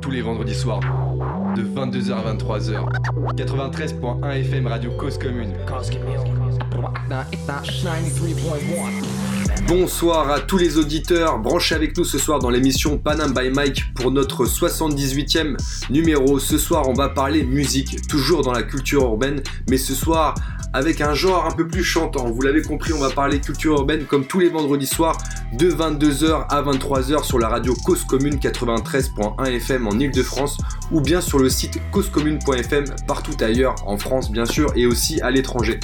Tous les vendredis soirs, de 22h à 23h. 93.1 FM Radio Cause Commune. Bonsoir à tous les auditeurs, branchez avec nous ce soir dans l'émission Panam by Mike pour notre 78e numéro. Ce soir on va parler musique, toujours dans la culture urbaine, mais ce soir avec un genre un peu plus chantant. Vous l'avez compris, on va parler culture urbaine comme tous les vendredis soirs de 22h à 23h sur la radio Cause Commune 93.1 FM en Ile-de-France ou bien sur le site causecommune.fm partout ailleurs en France bien sûr et aussi à l'étranger.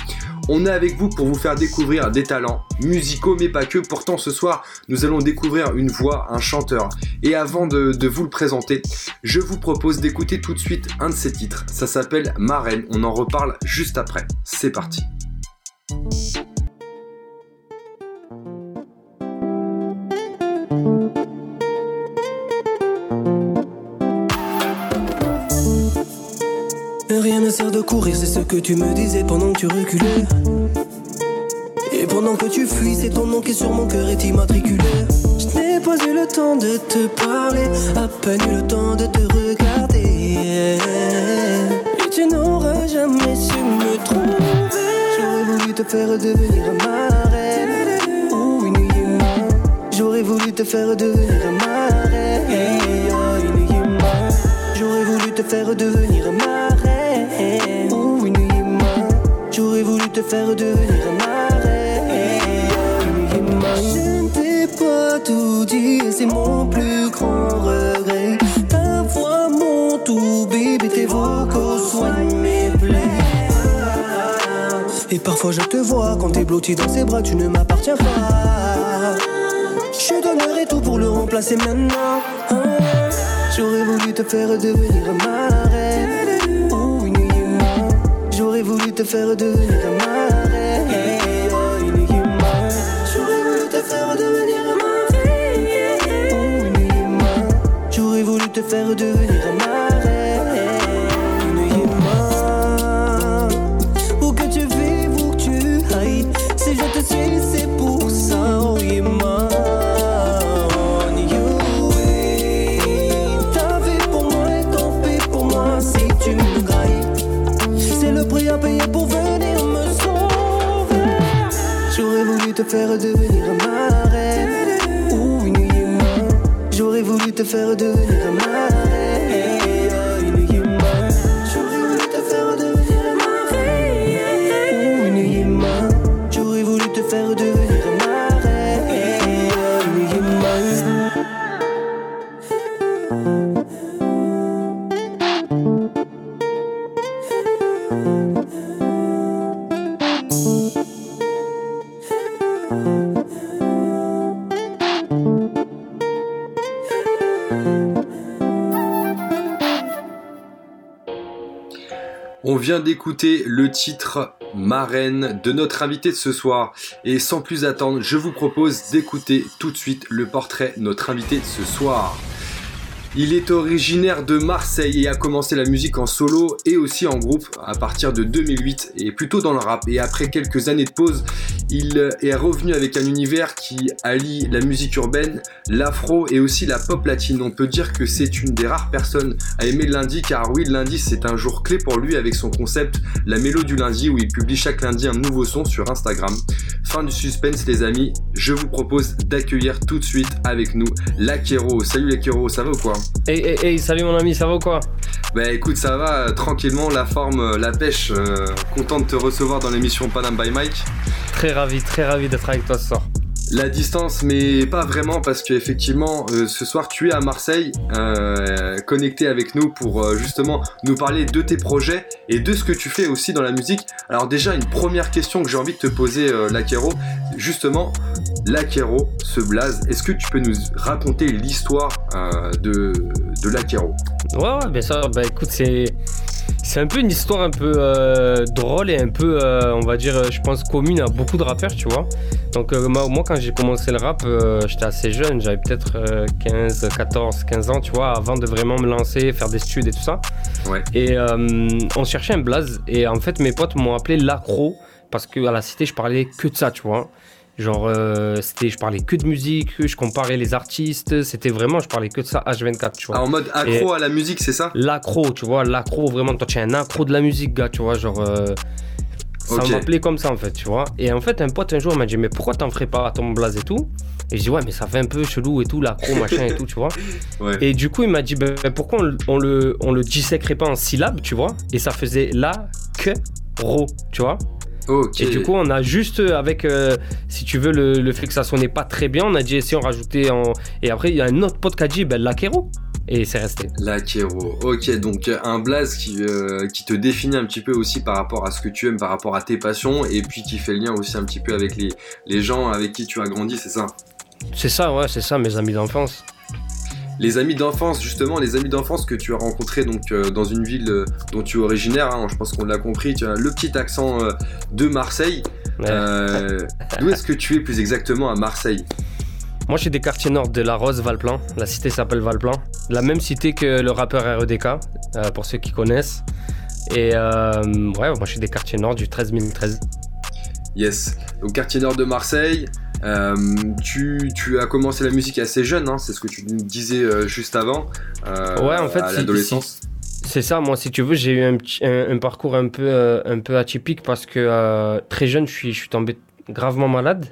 On est avec vous pour vous faire découvrir des talents musicaux, mais pas que. Pourtant, ce soir, nous allons découvrir une voix, un chanteur. Et avant de, vous le présenter, je vous propose d'écouter tout de suite un de ses titres. Ça s'appelle Marraine. On en reparle juste après. C'est parti. Ne sert de courir, c'est ce que tu me disais pendant que tu reculais. Et pendant que tu fuis, c'est ton nom qui sur mon cœur est immatriculé. Je n'ai pas eu le temps de te parler, à peine eu le temps de te regarder. Et tu n'auras jamais su me trouver. J'aurais voulu te faire devenir ma reine. Oh, J'aurais voulu te faire devenir ma reine. J'aurais voulu te faire devenir ma J'aurais voulu te faire devenir ma reine. Je ne t'ai pas tout dit, c'est mon plus grand regret. Ta voix, mon tout, bébé, tes vocaux soignent mes plaies. Et parfois je te vois quand t'es blotti dans ses bras, tu ne m'appartiens pas. Je donnerai tout pour le remplacer maintenant. J'aurais voulu te faire devenir ma te faire devenir ma d'écouter le titre Marraine de notre invité de ce soir. Et sans plus attendre, je vous propose d'écouter tout de suite le portrait notre invité de ce soir. Il est originaire de Marseille et a commencé la musique en solo et aussi en groupe à partir de 2008 et plutôt dans le rap. Et après quelques années de pause, il est revenu avec un univers qui allie la musique urbaine, l'afro et aussi la pop latine. On peut dire que c'est une des rares personnes à aimer le lundi car oui, le lundi c'est un jour clé pour lui avec son concept La Mélo du lundi où il publie chaque lundi un nouveau son sur Instagram. Fin du suspense les amis, je vous propose d'accueillir tout de suite avec nous Lakero. Salut Lakero, ça va ou quoi? Hey, hey, hey, salut mon ami, ça va ou quoi? Bah écoute, ça va, euh, tranquillement, la forme, euh, la pêche, euh, content de te recevoir dans l'émission Panam by Mike. Très ravi, très ravi d'être avec toi ce soir. La distance, mais pas vraiment, parce qu'effectivement, euh, ce soir, tu es à Marseille, euh, connecté avec nous pour euh, justement nous parler de tes projets et de ce que tu fais aussi dans la musique. Alors déjà, une première question que j'ai envie de te poser, Lakero, justement, Lakero, ce blaze, est-ce que tu peux nous raconter l'histoire de, de Lakero Ouais, ouais, bien sûr. Bah écoute, c'est c'est un peu une histoire un peu euh, drôle et un peu, euh, on va dire, je pense, commune à beaucoup de rappeurs, tu vois. Donc, euh, moi, quand j'ai commencé le rap, j'étais assez jeune, j'avais peut-être 15, 14, 15 ans, tu vois, avant de vraiment me lancer, faire des studs et tout ça. Ouais. Et on cherchait un blaze, et en fait, mes potes m'ont appelé l'accro, parce qu'à la cité, je parlais que de ça, tu vois. Genre, euh, c'était, je parlais que de musique, je comparais les artistes, c'était vraiment, je parlais que de ça H24, tu vois. Ah, en mode accro à la musique, c'est ça? L'accro, tu vois, l'accro, vraiment, toi, tu es un accro de la musique, gars, tu vois, genre. Euh, ça m'appelait comme ça, en fait, tu vois. Et en fait, un pote un jour m'a dit, mais pourquoi t'en ferais pas à ton blaze et tout? Et je dis, ouais, mais ça fait un peu chelou et tout, l'accro, machin et tout, tu vois. Et du coup, il m'a dit, ben, pourquoi on, le, on le disséquerait pas en syllabes, tu vois? Et ça faisait la, que, ro, tu vois et du coup, on a juste, euh, avec, euh, si tu veux, le, fait que ça sonnait pas très bien, on a dit si on rajoutait en. Et après, il y a un autre pote qui a dit ben, l'Akero. Et c'est resté. L'Akero. Ok, donc un blaze qui, euh, qui te définit un petit peu aussi par rapport à ce que tu aimes, par rapport à tes passions, et puis qui fait le lien aussi un petit peu avec les, les gens avec qui tu as grandi, c'est ça? C'est ça, ouais, c'est ça, mes amis d'enfance les amis d'enfance, justement, les amis d'enfance que tu as rencontrés donc, euh, dans une ville euh, dont tu es originaire, hein, je pense qu'on l'a compris, tu as le petit accent euh, de Marseille. D'où est-ce que tu es plus exactement à Marseille? Moi, je suis des quartiers nord de La Rose, Valplan. La cité s'appelle Valplan. La même cité que le rappeur REDK, pour ceux qui connaissent. Et ouais, moi, je suis des quartiers nord du 13 013. Yes. Au quartier nord de Marseille, euh, tu, as commencé la musique assez jeune, hein, c'est ce que tu nous disais euh, juste avant. Euh, ouais, en fait, à l'adolescence. C'est ça, moi, si tu veux, j'ai eu un, un, parcours un peu, un peu atypique parce que très jeune, je suis, je suis tombé gravement malade.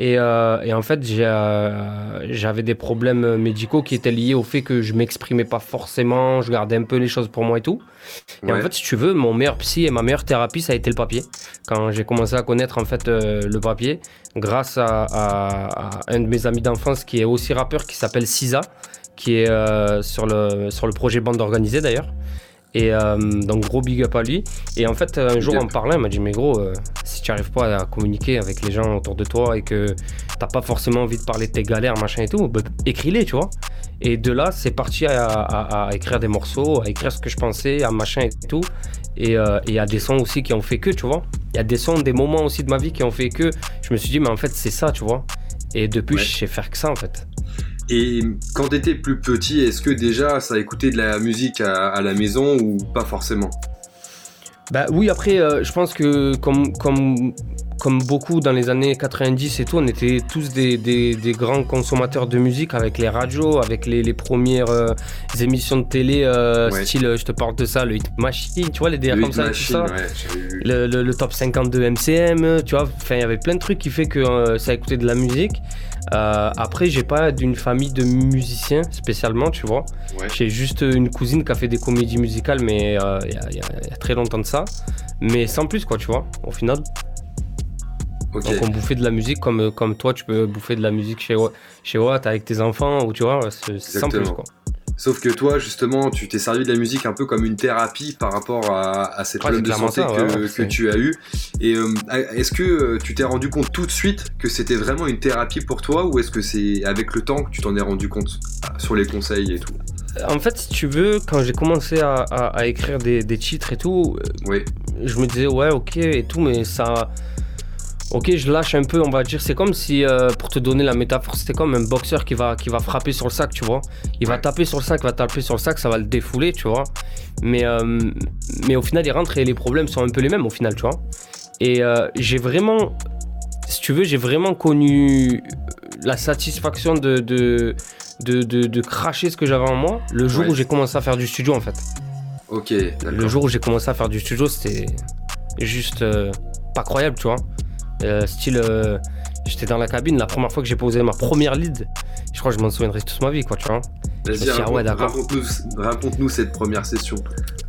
Euh, et, en fait, euh, j'avais des problèmes médicaux qui étaient liés au fait que je m'exprimais pas forcément, je gardais un peu les choses pour moi et tout. Et en fait, si tu veux, mon meilleur psy et ma meilleure thérapie, ça a été le papier. Quand j'ai commencé à connaître en fait euh, le papier, grâce à, un de mes amis d'enfance qui est aussi rappeur, qui s'appelle Sisa, qui est sur, le, sur le projet Bande Organisée d'ailleurs. Et euh, donc gros big up à lui. Et en fait, un jour en parlant, il m'a dit mais gros, euh, si tu n'arrives pas à communiquer avec les gens autour de toi et que t'as pas forcément envie de parler de tes galères, machin et tout, bah, écris-les, tu vois. Et de là, c'est parti à, écrire des morceaux, à écrire ce que je pensais, à machin et tout. Et euh, il y a des sons aussi qui ont fait que, tu vois. Il y a des sons, des moments aussi de ma vie qui ont fait que je me suis dit mais en fait c'est ça, tu vois. Et depuis, je sais faire que ça en fait. Et quand tu étais plus petit, est-ce que déjà ça écoutait de la musique à, la maison ou pas forcément? Bah oui, après, euh, je pense que comme, comme, comme beaucoup dans les années 90 et tout, on était tous des, des, grands consommateurs de musique avec les radios, avec les, les premières euh, émissions de télé, euh, style, je te parle de ça, le Hit Machine, tu vois, les DR comme ça, tout ça. le, le, top 50 de MCM, tu vois, enfin, il y avait plein de trucs qui fait que ça écoutait de la musique. Euh, après, j'ai pas d'une famille de musiciens spécialement, tu vois. J'ai juste une cousine qui a fait des comédies musicales, mais euh, il y, a très longtemps de ça. Mais sans plus, quoi, tu vois, au final. Donc on bouffait de la musique comme, comme toi, tu peux bouffer de la musique chez, chez Watt avec tes enfants, ou tu vois, c'est sans plus, quoi. Sauf que toi, justement, tu t'es servi de la musique un peu comme une thérapie par rapport à, cette problème de santé que, tu as eu. Et euh, est-ce que euh, tu t'es rendu compte tout de suite que c'était vraiment une thérapie pour toi ou est-ce que c'est avec le temps que tu t'en es rendu compte sur les conseils et tout? En fait, si tu veux, quand j'ai commencé à, écrire des, des, titres et tout, oui. je me disais ouais, ok et tout, mais ça ok, je lâche un peu, on va dire. C'est comme si, euh, pour te donner la métaphore, c'était comme un boxeur qui va, qui va frapper sur le sac, tu vois. Il va taper sur le sac, va taper sur le sac, ça va le défouler, tu vois. Mais, euh, mais au final, il rentre et les problèmes sont un peu les mêmes, au final, tu vois. Et euh, j'ai vraiment, si tu veux, j'ai vraiment connu la satisfaction de, de, de, cracher ce que j'avais en moi le jour où j'ai commencé à faire du studio, en fait. Ok, Le jour où j'ai commencé à faire du studio, c'était juste pas croyable, tu vois. Euh, style, euh, j'étais dans la cabine, la première fois que j'ai posé ma première lead, je crois que je m'en souviendrai toute ma vie, quoi, tu vois. Vas-y, raconte-nous cette première session.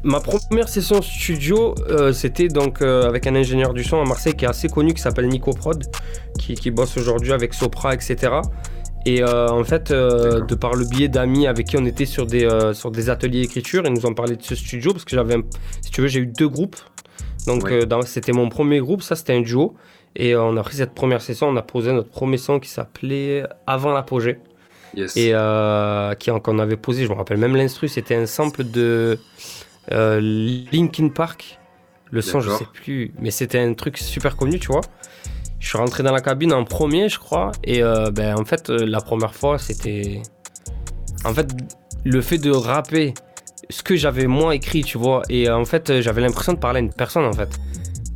Ma première session studio, euh, c'était donc avec un ingénieur du son à Marseille qui est assez connu, qui s'appelle Nico Prod, qui, qui bosse aujourd'hui avec Sopra, etc. Et en fait, de par le biais d'amis avec qui on était sur des, sur des ateliers d'écriture, ils nous ont parlé de ce studio parce que j'avais, si tu veux, j'ai eu deux groupes. Donc c'était mon premier groupe, ça c'était un duo. Et on a pris cette première session, on a posé notre premier son qui s'appelait Avant l'apogée. Et euh, qu'on avait posé, je me rappelle même l'instru, c'était un sample de euh, Linkin Park. Le son, je sais plus, mais c'était un truc super connu, tu vois. Je suis rentré dans la cabine en premier, je crois, et euh, ben, en fait, la première fois, c'était. En fait, le fait de rapper ce que j'avais moi écrit, tu vois, et en fait, j'avais l'impression de parler à une personne, en fait.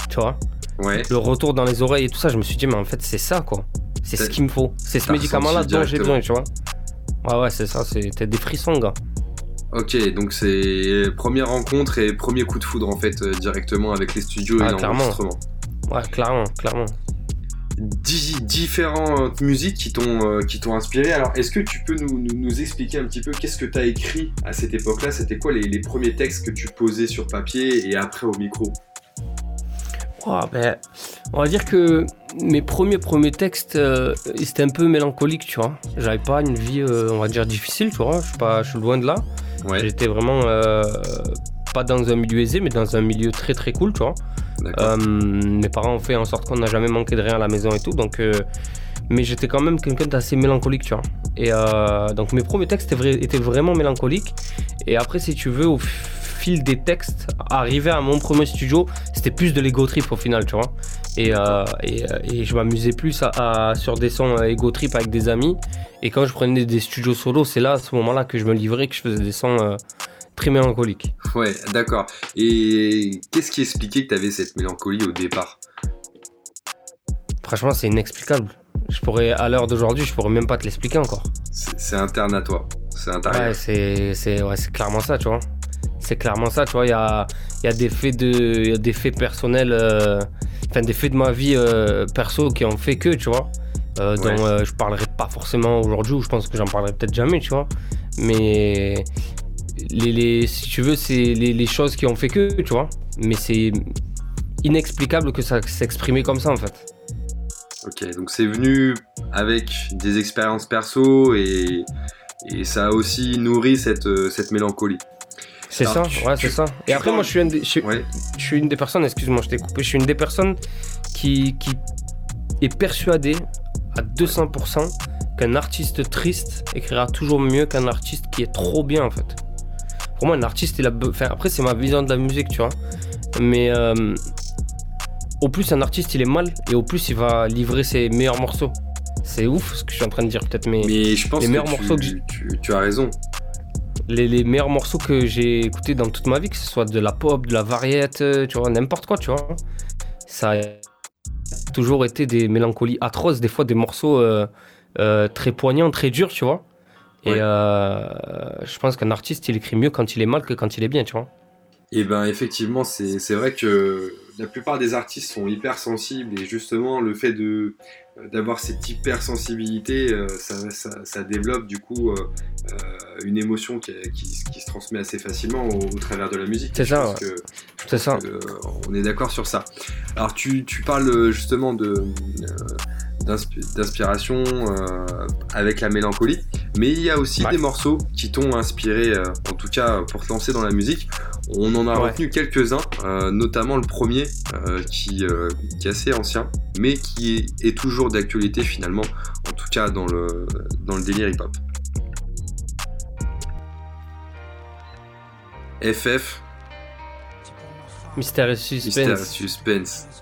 Tu vois? Le retour dans les oreilles et tout ça, je me suis dit, mais en fait, c'est ça, quoi. C'est ce qu'il me faut. C'est ce médicament-là dont j'ai besoin, tu vois. Ouais, ouais, c'est ça, c'était des frissons, gars. Ok, donc c'est première rencontre et premier coup de foudre en fait euh, directement avec les studios et ah, l'enregistrement. Ouais, clairement, clairement. différentes musiques qui t'ont euh, qui t'ont inspiré. Alors, est-ce que tu peux nous, nous, expliquer un petit peu qu'est-ce que tu as écrit à cette époque-là? C'était quoi les, les, premiers textes que tu posais sur papier et après au micro? Ben, on va dire que mes premiers premiers textes, euh, c'était un peu mélancolique, tu vois. J'avais pas une vie, euh, on va dire, difficile, tu vois. Je suis, pas, je suis loin de là. J'étais vraiment euh, pas dans un milieu aisé, mais dans un milieu très très cool, tu vois. mes parents ont fait en sorte qu'on n'a jamais manqué de rien à la maison et tout, donc. mais j'étais quand même quelqu'un d'assez mélancolique, tu vois. Et donc mes premiers textes étaient, étaient, vraiment mélancoliques. Et après, si tu veux, au des textes, arrivé à mon premier studio, c'était plus de l'ego trip au final, tu vois. Et, euh, euh, et, je m'amusais plus à, sur des sons euh, ego trip avec des amis. Et quand je prenais des studios solo, c'est là, à ce moment-là, que je me livrais, que je faisais des sons très mélancoliques. Ouais, d'accord. Et qu'est-ce qui expliquait que tu avais cette mélancolie au départ? Franchement, c'est inexplicable. Je pourrais, à l'heure d'aujourd'hui, je pourrais même pas te l'expliquer encore. C'est interne à toi. C'est intérieur. Ouais, c'est ouais, clairement ça, tu vois c'est clairement ça, tu vois. Il y a, y a, des faits de, y a des faits personnels, euh, enfin des faits de ma vie euh, perso qui ont fait que, tu vois. Euh, dont je parlerai pas forcément aujourd'hui, ou je pense que j'en parlerai peut-être jamais, tu vois. Mais les, les, si tu veux, c'est les, les, choses qui ont fait que, tu vois. Mais c'est inexplicable que ça s'exprimait comme ça, en fait. Ok, donc c'est venu avec des expériences perso et, et ça a aussi nourri cette, cette mélancolie. C'est ça, ouais, c'est ça. Et après, moi, je suis, une des, je, suis une des personnes, excuse-moi, je t'ai coupé, je suis une des personnes qui, qui est persuadée à 200% qu'un artiste triste écrira toujours mieux qu'un artiste qui est trop bien, en fait. Pour moi, un artiste, il a. Enfin, après, c'est ma vision de la musique, tu vois. Mais euh, au plus un artiste il est mal, et au plus il va livrer ses meilleurs morceaux. C'est ouf ce que je suis en train de dire, peut-être, mais, mais je pense les meilleurs morceaux que tu, tu as raison les, meilleurs morceaux que j'ai écoutés dans toute ma vie, que ce soit de la pop, de la variette, euh, tu vois, n'importe quoi, tu vois. Ça a toujours été des mélancolies atroces, des fois des morceaux euh, euh, très poignants, très durs, tu vois. Et je pense qu'un artiste, il écrit mieux quand il est mal que quand il est bien, tu vois. Et ben effectivement, c'est vrai que la plupart des artistes sont hyper sensibles et justement le fait de d'avoir cette hypersensibilité, euh, ça, ça, développe du coup euh, euh, une émotion qui, qui, se transmet assez facilement au, travers de la musique. C'est ça. C'est ça. on est d'accord sur ça. Alors tu, tu parles justement de d'inspiration avec la mélancolie, mais il y a aussi des morceaux qui t'ont inspiré, en tout cas pour te lancer dans la musique. On en a retenu quelques-uns, notamment le premier qui, qui, est assez ancien, mais qui est toujours d'actualité finalement, en tout cas dans le, dans le délire hip-hop. FF. Mystère Suspense. Suspense.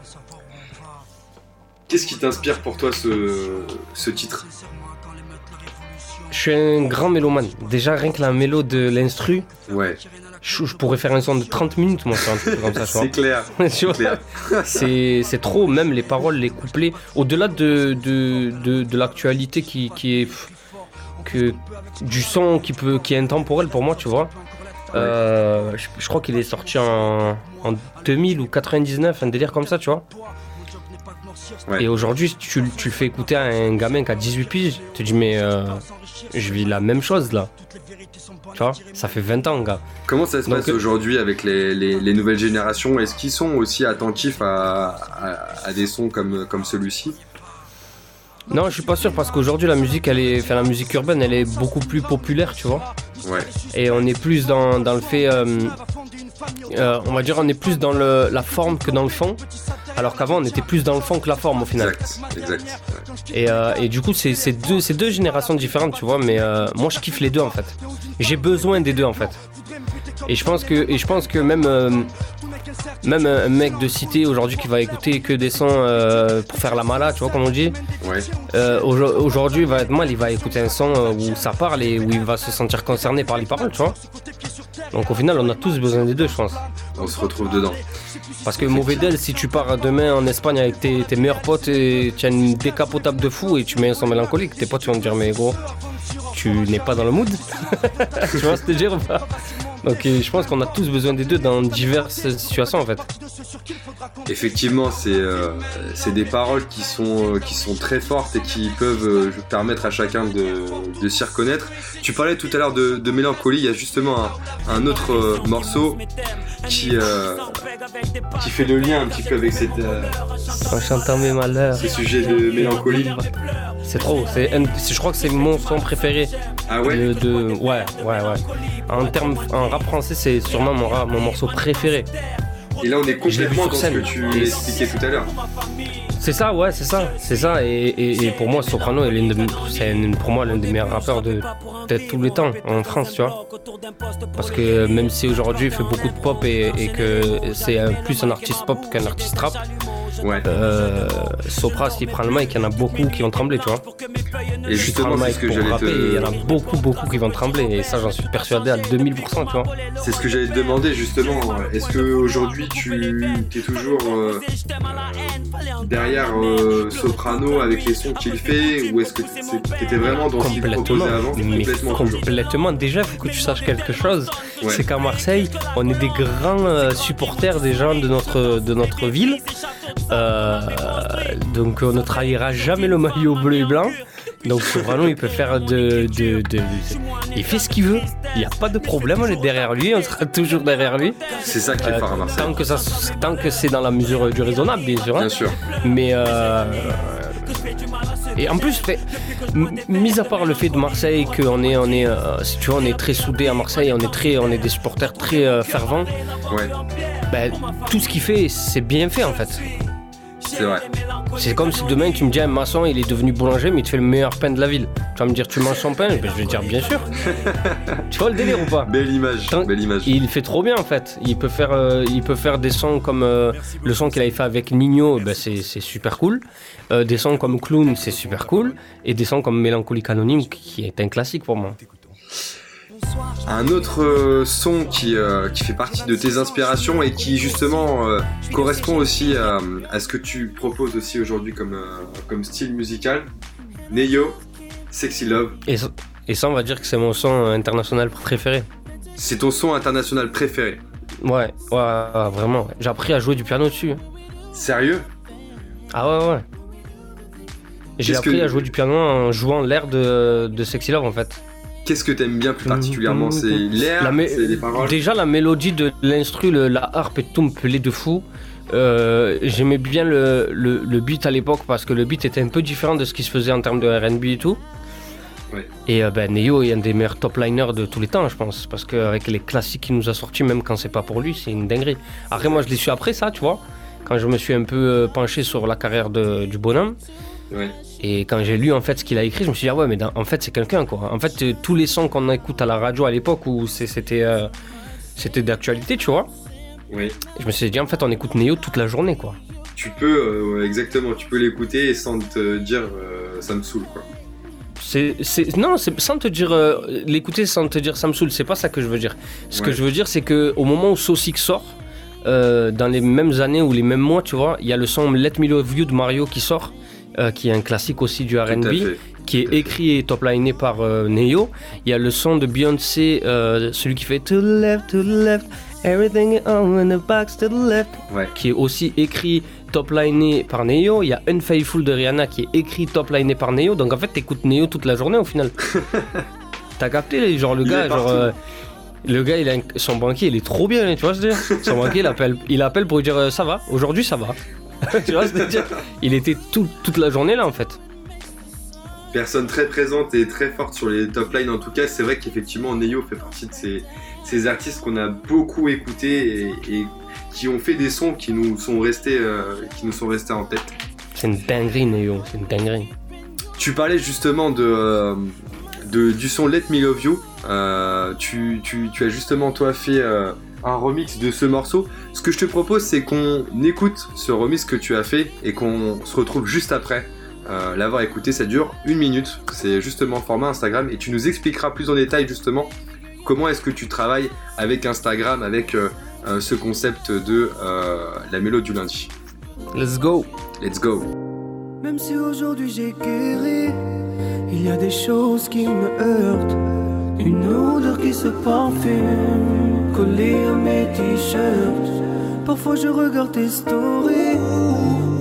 Qu'est-ce qui t'inspire pour toi ce, ce titre? Je suis un grand mélomane. Déjà, rien que la mélo de l'instru. Ouais je, pourrais faire un son de 30 minutes, moi, sur un truc comme ça. c'est clair. c'est trop, même les paroles, les couplets, au-delà de, de, de, l'actualité qui, qui est. Que, du son qui, peut, qui est intemporel pour moi, tu vois. Euh, je, crois qu'il est sorti en, en 2000 ou 99, un délire comme ça, tu vois. Et aujourd'hui, tu, tu, le fais écouter à un gamin qui a 18 piges, tu te dis, mais euh, je vis la même chose là. Tu vois, ça fait 20 ans, gars. Comment ça se passe aujourd'hui avec les, les, nouvelles générations? Est-ce qu'ils sont aussi attentifs à, à, des sons comme, comme celui-ci? Non, je suis pas sûr parce qu'aujourd'hui la musique, elle est, enfin la musique urbaine, elle est beaucoup plus populaire, tu vois. Ouais. Et on est plus dans, dans le fait, euh, euh, on va dire, on est plus dans le, la forme que dans le fond. Alors qu'avant, on était plus dans le fond que la forme au final. Exact, exact. Et, euh, et, du coup, c'est deux, deux générations différentes, tu vois. Mais moi, je kiffe les deux en fait. J'ai besoin des deux en fait. Et je pense que, et je pense que même, euh, même un mec de cité aujourd'hui qui va écouter que des sons euh, pour faire la mala, tu vois, comme on dit. Euh, aujourd'hui, il va être mal, il va écouter un son où ça parle et où il va se sentir concerné par les paroles, tu vois. Donc au final, on a tous besoin des deux, je pense. On se retrouve dedans. Parce que mauvais d'elle, si tu pars demain en Espagne avec tes, tes meilleurs potes et tu as une décapotable de fou et tu mets un son mélancolique, tes potes vont te dire mais gros, tu n'es pas dans le mood. tu vois ce que je veux dire ou pas? Donc euh, je pense qu'on a tous besoin des deux dans diverses situations en fait. Effectivement, c'est euh, des paroles qui sont, euh, qui sont très fortes et qui peuvent euh, permettre à chacun de, de s'y reconnaître. Tu parlais tout à l'heure de, de mélancolie, il y a justement un, un autre euh, morceau qui, qui fait le lien un petit peu avec cette, En chantant mes malheurs. ces sujets de mélancolie. C'est trop. Je crois que c'est mon son préféré. Ah ouais? De, de- ouais, ouais, ouais. En termes, en rap français, c'est sûrement mon, rap- mon morceau préféré. Et là, on est complètement sur dans ce scène. que tu Et- expliquais tout à l'heure. C'est ça, ouais, c'est ça, c'est ça. Et, et- et pour moi, Soprano, c'est pour moi l'un des meilleurs rappeurs de peut-être tous les temps en France, tu vois. Parce que même si aujourd'hui il fait beaucoup de pop et, et que c'est plus un artiste pop qu'un artiste rap, Ouais. euh, Sopra, s'il prend le mic, il y en a beaucoup qui vont trembler, tu vois. Et justement, c'est ce que j'allais rapper, il y en a te... beaucoup, beaucoup qui vont trembler. Et ça, j'en suis persuadé à 2000%, tu vois. C'est ce que j'allais te demander justement. Est-ce que aujourd'hui tu es toujours euh, derrière euh, Soprano avec les sons qu'il fait ou est-ce que tu étais vraiment dans ce Complètement. proposait avant? Complètement. complètement. Déjà, il faut que tu saches quelque chose. Ouais. C'est qu'à Marseille, on est des grands euh, supporters des gens de notre, de notre ville. Euh, donc, on ne trahira jamais le maillot bleu et blanc. Donc, Soprano, il peut faire de, de, de- Il fait ce qu'il veut. Il n'y a pas de problème. On est derrière lui. On sera toujours derrière lui. C'est ça qui est Euh, fort à Marseille. tant que ça, tant que c'est dans la mesure du raisonnable, bien sûr. hein. Bien sûr. Mais euh, et en plus, fait, mis à part le fait de Marseille, qu'on est, on est, euh, si tu vois, on est très soudés à Marseille, on est très, on est des supporters très euh, fervents. Ouais, Ben, tout ce qu'il fait, c'est bien fait en fait. C'est vrai. C'est comme si demain tu me dis un maçon, il est devenu boulanger, mais il te fait le meilleur pain de la ville. Tu vas me dire, tu manges son pain? Ben, Je vais te dire, bien sûr. tu vois le délire ou pas? Belle image. Tant- Belle image. Il fait trop bien en fait. Il peut faire, euh, il peut faire des sons comme euh, le son qu'il avait fait avec Nino, ben, c'est super cool. Euh, des sons comme Clown, c'est super cool. Et des sons comme Mélancolie Anonyme, qui est un classique pour moi. Un autre euh, son qui, euh, qui fait partie de tes inspirations et qui justement euh, correspond aussi à, à ce que tu proposes aussi aujourd'hui comme, comme style musical. Neyo, Sexy Love. Et, ça- et ça, on va dire que c'est mon son international préféré. C'est ton son international préféré. Ouais, ouais, ouais, vraiment. J'ai appris à jouer du piano dessus. Sérieux? Ah ouais, ouais. J'ai appris que- à jouer du piano en jouant l'air de, de Sexy Love en fait. Qu'est-ce que t'aimes bien plus particulièrement? C'est l'air, La mé- c'est les paroles? Déjà la mélodie de l'instru, le- la harpe et tout me plaît de fou. Euh, J'aimais bien le, le, le beat à l'époque parce que le beat était un peu différent de ce qui se faisait en termes de RB et tout. Ouais. Et euh, ben, Neo est un des meilleurs top liners de tous les temps, je pense. Parce qu'avec les classiques qu'il nous a sortis, même quand c'est pas pour lui, c'est une dinguerie. Après, moi je l'ai su après ça, tu vois. Quand je me suis un peu euh, penché sur la carrière de- du bonhomme. Ouais. Et quand j'ai lu en fait ce qu'il a écrit, je me suis dit ah ouais mais dans- en fait c'est quelqu'un quoi. En fait euh, tous les sons qu'on écoute à la radio à l'époque où c'était euh, c'était d'actualité tu vois. Oui. Je me suis dit en fait on écoute Neo toute la journée quoi. Tu peux, euh, exactement, tu peux l'écouter sans te dire ça me saoule quoi. C'est c'est- non c'est sans te dire l'écouter sans te dire ça me saoule c'est pas ça que je veux dire. Ce que je veux dire c'est que au moment où Sosik sort dans les mêmes années ou les mêmes mois tu vois il y a le son Let Me Love You de Mario qui sort. Euh, qui est un classique aussi du R&B. qui est écrit et top-liné par euh, Neo. Il y a le son de Beyoncé, euh, celui qui fait To the left, to the left, everything on in the box to the left, Ouais. qui est aussi écrit top-liné par Neo. Il y a Unfaithful de Rihanna qui est écrit top-liné par Neo. Donc en fait, t'écoutes Neo toute la journée au final. T'as capté, genre le Il gars, genre. euh, le gars, il a un- son banquier, il est trop bien, tu vois ce que je veux dire? Son banquier, il appelle, il appelle pour lui dire ça va, aujourd'hui ça va. tu vois ce que je veux dire? Il était tout- toute la journée là en fait. Personne très présente et très forte sur les top lines en tout cas. C'est vrai qu'effectivement Neyo fait partie de ces, ces artistes qu'on a beaucoup écoutés et, et qui ont fait des sons qui nous sont restés, euh, qui nous sont restés en tête. C'est une dinguerie, Neo, c'est une dinguerie. Tu parlais justement de, euh, de- du son Let Me Love You. Euh, tu, tu- tu as justement toi fait un remix de ce morceau. Ce que je te propose, c'est qu'on écoute ce remix que tu as fait et qu'on se retrouve juste après euh, l'avoir écouté. Ça dure une minute. C'est justement format Instagram et tu nous expliqueras plus en détail justement comment est-ce que tu travailles avec Instagram, avec ce concept de la mélodie du lundi Let's go Let's go Même si aujourd'hui j'ai guéri, il y a des choses qui me heurtent. Une odeur qui se parfume, collée à mes t-shirts. Parfois je regarde tes stories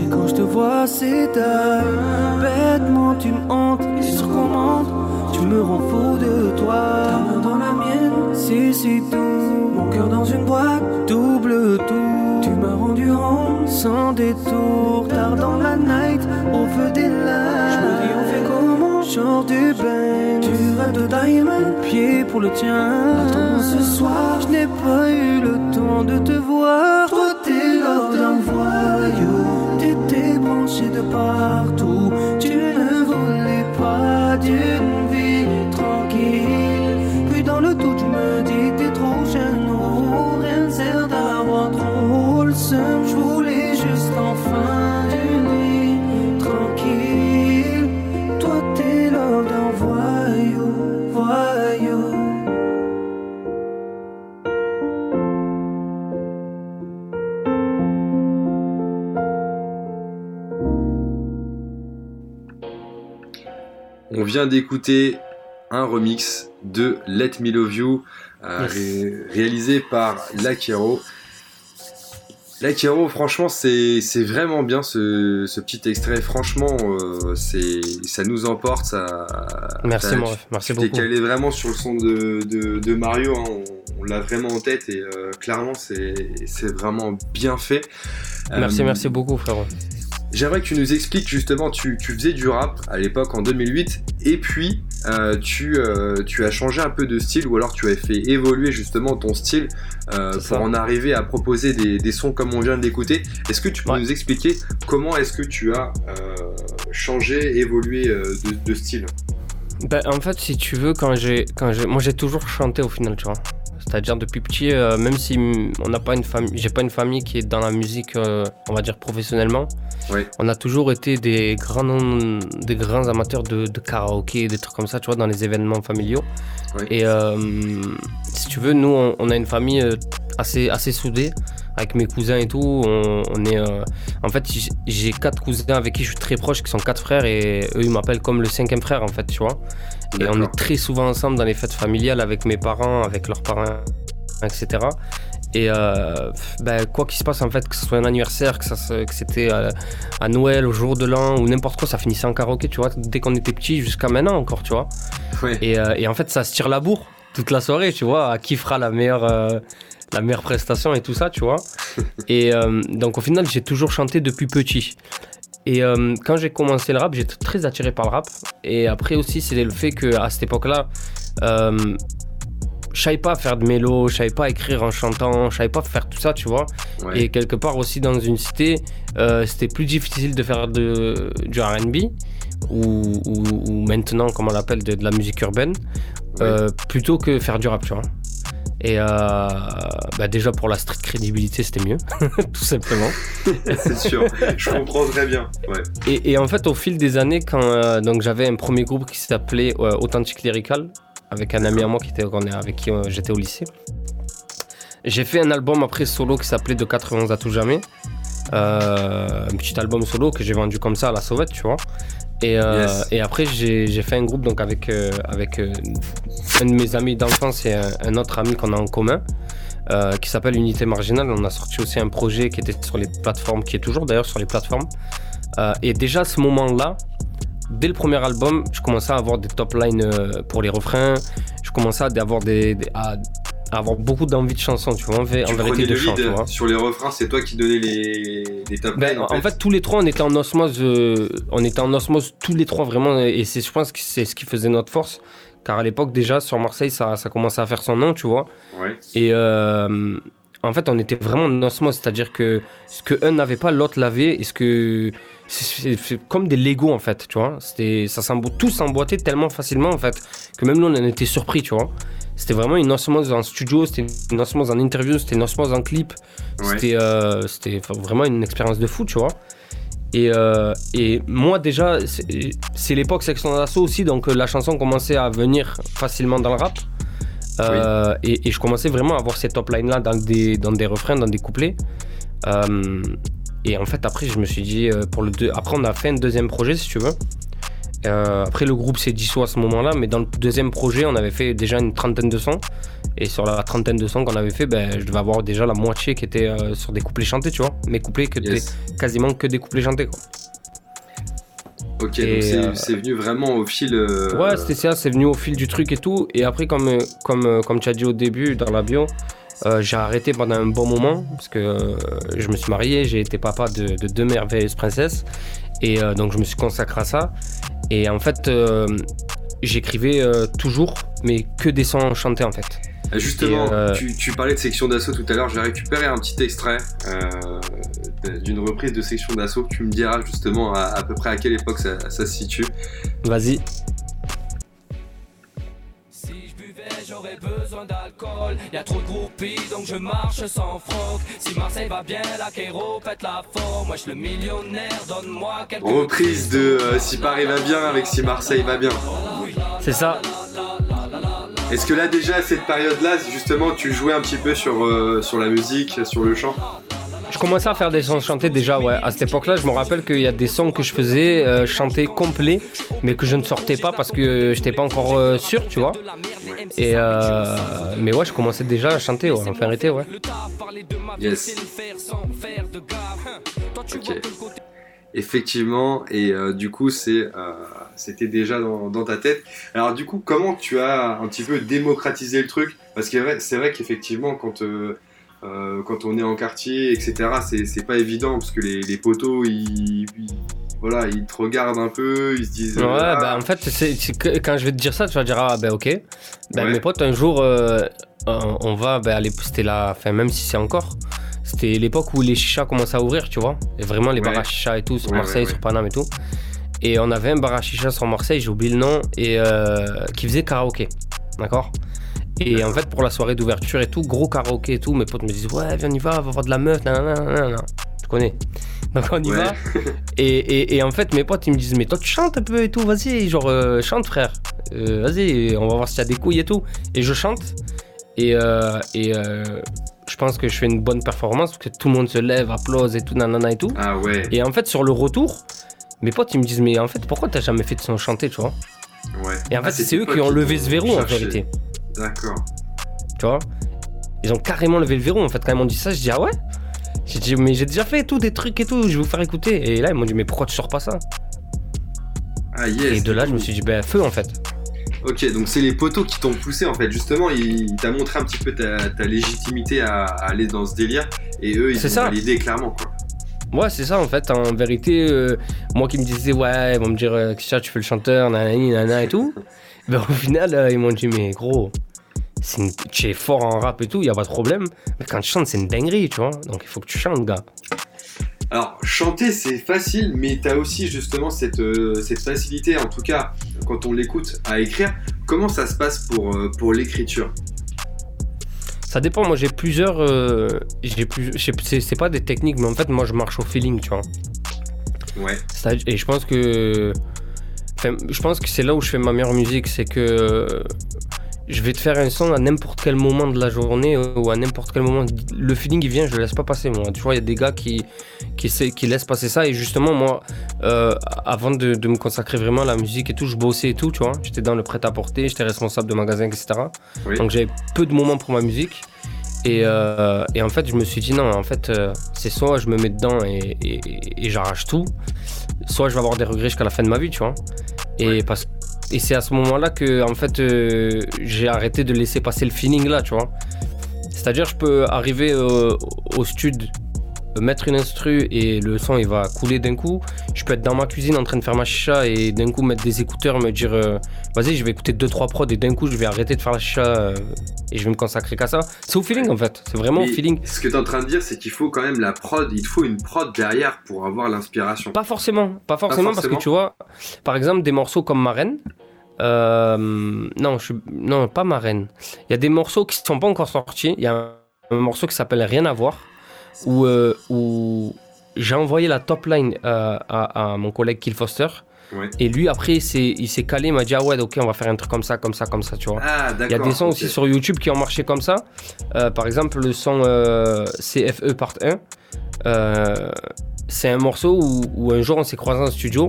Et quand je te vois c'est dingue Bêtement tu me hantes et sur commande Tu me rends fou de toi. Ta main dans la mienne C'est si doux Mon cœur dans une boîte Double tour Tu m'as rendu rond sans détour Tard dans la night Au feu des lampes Je me dis on fait comment Genre du bain De diamond Pied pour le tien. Attends ce soir Je n'ai pas eu le temps de te voir. Toi t'es l'or d'un voyou. T'étais branché de partout. Tu ne voulais pas d'une vie tranquille. Puis dans le doute je me dis t'es trop jeune. Ou rien sert d'avoir trop le On vient d'écouter un remix de Let Me Love You, euh, ré- réalisé par Lakero. Lakero, franchement, c'est vraiment bien ce, ce petit extrait. Franchement, euh, ça nous emporte. Ça, Merci merci tu t'es beaucoup. calé vraiment sur le son de, de, de Mario. hein. On, on l'a vraiment en tête et euh, clairement, c'est c'est vraiment bien fait. Merci, Euh, merci beaucoup frérot. J'aimerais que tu nous expliques justement, tu, tu faisais du rap à l'époque en 2008 et puis euh, tu, euh, tu as changé un peu de style ou alors tu as fait évoluer justement ton style euh, pour en arriver à proposer des, des sons comme on vient de l'écouter. Est-ce que tu peux Ouais. nous expliquer comment est-ce que tu as changé, évolué de, de style? Ben, en fait, si tu veux, quand j'ai, quand j'ai, moi j'ai toujours chanté au final, tu vois. C'est-à-dire depuis petit, euh, même si on n'a pas une famille, j'ai pas une famille qui est dans la musique, euh, on va dire professionnellement. On a toujours été des grands, des grands amateurs de, de karaoké, des trucs comme ça, tu vois, dans les événements familiaux. Et euh, si tu veux, nous, on, on a une famille assez, assez soudée. Avec mes cousins et tout, on, on est. euh, en fait, j'ai- quatre cousins avec qui je suis très proche, qui sont quatre frères, et eux, ils m'appellent comme le cinquième frère, en fait, tu vois. Et on est très souvent ensemble dans les fêtes familiales avec mes parents, avec leurs parents, etc. Et euh, ben, quoi qu'il se passe, en fait, que ce soit un anniversaire, que, ça que c'était à, à Noël, au jour de l'an ou n'importe quoi, ça finissait en karaoké, tu vois, dès qu'on était petit jusqu'à maintenant encore, tu vois. Ouais. Et, euh, et en fait, ça se tire la bourre toute la soirée, tu vois, à qui fera la meilleure, euh, la meilleure prestation et tout ça, tu vois. et euh, donc, au final, j'ai toujours chanté depuis petit. Et euh, quand j'ai commencé le rap, j'étais très attiré par le rap. Et après aussi, c'est le fait qu'à cette époque-là, euh, je savais pas faire de mélo, je savais pas écrire en chantant, je savais pas faire tout ça, tu vois. Ouais. Et quelque part aussi dans une cité, euh, c'était plus difficile de faire de, du RB ou, ou- ou maintenant, comme on l'appelle, de, de la musique urbaine, euh, plutôt que faire du rap, tu vois. Et euh, bah déjà pour la street crédibilité, c'était mieux, tout simplement. c'est sûr. Je comprends très bien. Ouais. Et, et en fait, au fil des années, quand euh, donc j'avais un premier groupe qui s'appelait euh, Authentic Lyrical, avec un ami à moi qui était, avec qui euh, j'étais au lycée. J'ai fait un album après solo qui s'appelait De 91 à tout jamais. Un petit album solo que j'ai vendu comme ça à la sauvette, tu vois. Et, euh, Yes. et après, j'ai fait un groupe donc avec, euh, avec euh, un de mes amis d'enfance et un, un autre ami qu'on a en commun. qui s'appelle Unité Marginale. On a sorti aussi un projet qui était sur les plateformes, qui est toujours d'ailleurs sur les plateformes. Et déjà à ce moment-là, dès le premier album, je commençais à avoir des top lines pour les refrains. Je commençais à avoir, des, des- à, à avoir beaucoup d'envie de chansons, tu vois, en, vé- Tu en vérité de chant, tu vois. sur les refrains, c'est toi qui donnais les, les Ben, en, fait. tous les trois, on était en osmose. euh, on était en osmose tous les trois vraiment, et c'est, je pense que c'est ce qui faisait notre force. Car à l'époque déjà sur Marseille, ça, ça commençait à faire son nom, tu vois. Ouais. Et euh, en fait, on était vraiment en osmose, c'est-à-dire que ce que un n'avait pas, l'autre l'avait, et ce que c'est, comme des Lego en fait, tu vois. C'était, ça tout s'emboîtait tellement facilement en fait que même nous on en était surpris, tu vois. C'était vraiment une osmose en studio, c'était une osmose en interview, c'était une osmose en clip. Ouais. C'était, euh, c'était vraiment une expérience de fou, tu vois. Et, euh, et moi déjà, c'est, l'époque section d'assaut aussi, donc euh, la chanson commençait à venir facilement dans le rap. Euh, et, je commençais vraiment à avoir ces top lines là dans des, dans des refrains, dans des couplets. Euh, et en fait, après, je me suis dit, euh, pour le deux... après, on a fait un deuxième projet, si tu veux. après, le groupe s'est dissous à ce moment-là, mais dans le deuxième projet, on avait fait déjà une trentaine de sons. Et sur la trentaine de sons qu'on avait fait, ben, je devais avoir déjà la moitié qui était sur des couplets chantés, tu vois. Mes couplets qui étaient quasiment que des couplets chantés, quoi. Ok, donc c'est venu vraiment au fil. Ouais, c'était ça, c'est venu au fil du truc et tout. Et après, comme, comme, comme tu as dit au début dans la bio, euh, j'ai arrêté pendant un bon moment parce que euh, je me suis marié, j'ai été papa de, deux merveilleuses princesses et euh, donc je me suis consacré à ça. Et en fait, j'écrivais toujours, mais que des sons chantés en fait. Justement, tu, parlais de section d'assaut tout à l'heure, je vais récupérer un petit extrait d'une reprise de section d'assaut. Tu me diras justement à, peu près à quelle époque ça se situe. Vas-y. Besoin d'alcool. Y a trop de groupies, donc je marche sans froc. Si Marseille va bien, la Kéro pète la forme. Moi, je le millionnaire, donne-moi quelques. Reprise de euh, Si Paris va bien avec Si Marseille va bien. C'est ça. Est-ce que là, déjà, à cette période-là, justement, tu jouais un petit peu sur, euh, sur la musique, sur le chant? Je commençais à faire des sons chantés déjà, ouais. À cette époque-là, je me rappelle qu'il y a des sons que je faisais euh, chanter complets, mais que je ne sortais pas parce que j'étais pas encore euh, sûr, tu vois. Et euh, mais ouais, je commençais déjà à chanter, ouais, en vérité, ouais. Yes. Ok. Effectivement, et du coup, c'était déjà dans, dans, ta tête. Alors, du coup, comment tu as un petit peu démocratisé le truc? Parce que c'est vrai qu'effectivement, quand euh, quand on est en quartier, etc., c'est pas évident parce que les, les poteaux, ils, voilà, ils te regardent un peu, ils se disent. Ouais, ah. bah en fait, quand je vais te dire ça, tu vas dire ah bah ok. Bah, Mes potes, un jour, euh, on va, bah, c'était là, enfin même si c'est encore, c'était l'époque où les chichas commençaient à ouvrir, tu vois. Et vraiment les ouais. bars à chicha et tout, sur Marseille, sur Paname et tout. Et on avait un bar à chicha sur Marseille, j'ai oublié le nom, et euh, qui faisait karaoké. D'accord? Et en fait, pour la soirée d'ouverture et tout, gros karaoké et tout, mes potes me disent Ouais, viens, on y va, on va voir de la meuf, nanana, Tu connais. Donc on y va. Et, et, en fait, mes potes, ils me disent Mais toi, tu chantes un peu et tout, vas-y, genre, euh, chante, frère. Euh, vas-y, on va voir s'il y a des couilles et tout. Et je chante. Et, euh, et je pense que je fais une bonne performance parce que tout le monde se lève, applause et tout, nanana et tout. Ah ouais. Et en fait, sur le retour, mes potes, ils me disent Mais en fait, pourquoi t'as jamais fait de son chanter, tu vois? Ouais. Et en fait, ah, c'est eux qui ont levé ce verrou en vérité. D'accord. Tu vois? Ils ont carrément levé le verrou. En fait, quand ils m'ont dit ça, je dis ah ouais? J'ai dit mais j'ai déjà fait tout, des trucs et tout, je vais vous faire écouter. Et là, ils m'ont dit mais pourquoi tu sors pas ça? Ah yes. Et de là, je me suis dit ben feu en fait. Ok, donc c'est les poteaux qui t'ont poussé en fait. Justement, il, t'a montré un petit peu ta, légitimité à, aller dans ce délire. Et eux, ils ont validé clairement quoi. Ouais, c'est ça en fait. En vérité, euh, moi qui me disais, ouais, ils vont me dire, euh, tu fais le chanteur, nanani, nanana et tout. ben, au final, euh, ils m'ont dit, mais gros, tu es fort en rap et tout, il y a pas de problème. Mais quand tu chantes, c'est une dinguerie, tu vois. Donc il faut que tu chantes, gars. Alors, chanter, c'est facile, mais tu as aussi justement cette, cette facilité, en tout cas, quand on l'écoute, à écrire. Comment ça se passe pour, pour l'écriture? Ça dépend, moi j'ai plusieurs. Euh, j'ai plus, c'est pas des techniques, mais en fait, moi je marche au feeling, tu vois. Ouais. Et je pense que. Je pense que c'est là où je fais ma meilleure musique, c'est que je vais te faire un son à n'importe quel moment de la journée euh, ou à n'importe quel moment. Le feeling il vient, je le laisse pas passer moi. Tu vois, il y a des gars qui, qui, qui laissent passer ça. Et justement, moi, euh, avant de, me consacrer vraiment à la musique et tout, je bossais et tout, tu vois. J'étais dans le prêt-à-porter, j'étais responsable de magasin, etc. Donc j'avais peu de moments pour ma musique. Et, euh, et, en fait, je me suis dit non, en fait, c'est soit je me mets dedans et, et, j'arrache tout, soit je vais avoir des regrets jusqu'à la fin de ma vie, tu vois. Et parce et c'est à ce moment-là que en fait euh, j'ai arrêté de laisser passer le feeling là, tu vois. C'est-à-dire je peux arriver euh, au stud, mettre une instru et le son il va couler d'un coup. Je peux être dans ma cuisine en train de faire ma chicha et d'un coup mettre des écouteurs, me dire euh, vas-y je vais écouter 2-3 prods et d'un coup je vais arrêter de faire la chicha et je vais me consacrer qu'à ça. C'est au feeling en fait, c'est vraiment au feeling. Ce que tu es en train de dire c'est qu'il faut quand même la prod, il te faut une prod derrière pour avoir l'inspiration. Pas forcément, pas forcément, parce que tu vois, par exemple des morceaux comme Marraine, euh, non, je, non, pas Marraine. Il y a des morceaux qui ne sont pas encore sortis. Il y a un, morceau qui s'appelle Rien à voir, où, euh, où j'ai envoyé la top line euh, à, mon collègue Kill Foster. Ouais. Et lui, après, il s'est calé, il m'a dit, ah ouais, ok, on va faire un truc comme ça, comme ça, comme ça, tu vois. Ah. Il y a des sons aussi sur YouTube qui ont marché comme ça. Euh, par exemple, le son euh, CFE Part 1. euh, c'est un morceau où, où un jour on s'est croisé en studio.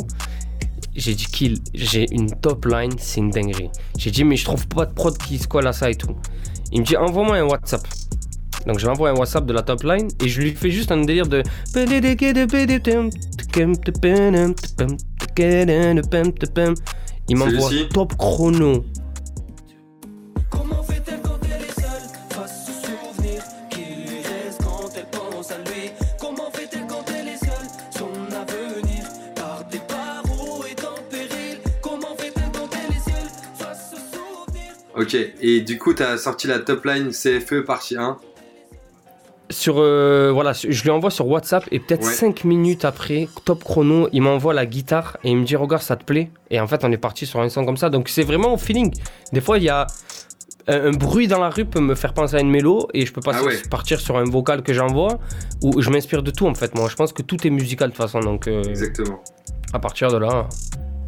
J'ai dit kill, j'ai une top line, c'est une dinguerie. J'ai dit mais je trouve pas de prod qui se colle à ça et tout. Il me dit envoie-moi un WhatsApp. Donc je lui envoie un WhatsApp de la top line et je lui fais juste un délire de. Il m'envoie top chrono. Ok, et du coup, t'as sorti la top line CFE partie 1. Sur euh, voilà, je lui envoie sur WhatsApp et peut-être Ouais. 5 minutes après, top chrono, il m'envoie la guitare et il me dit regarde ça te plaît et en fait on est parti sur un son comme ça donc c'est vraiment au feeling. Des fois il y a un, un bruit dans la rue peut me faire penser à une mélo et je peux pas Ah ouais. partir sur un vocal que j'envoie où je m'inspire de tout en fait. Moi je pense que tout est musical de toute façon donc euh, Exactement. à partir de là.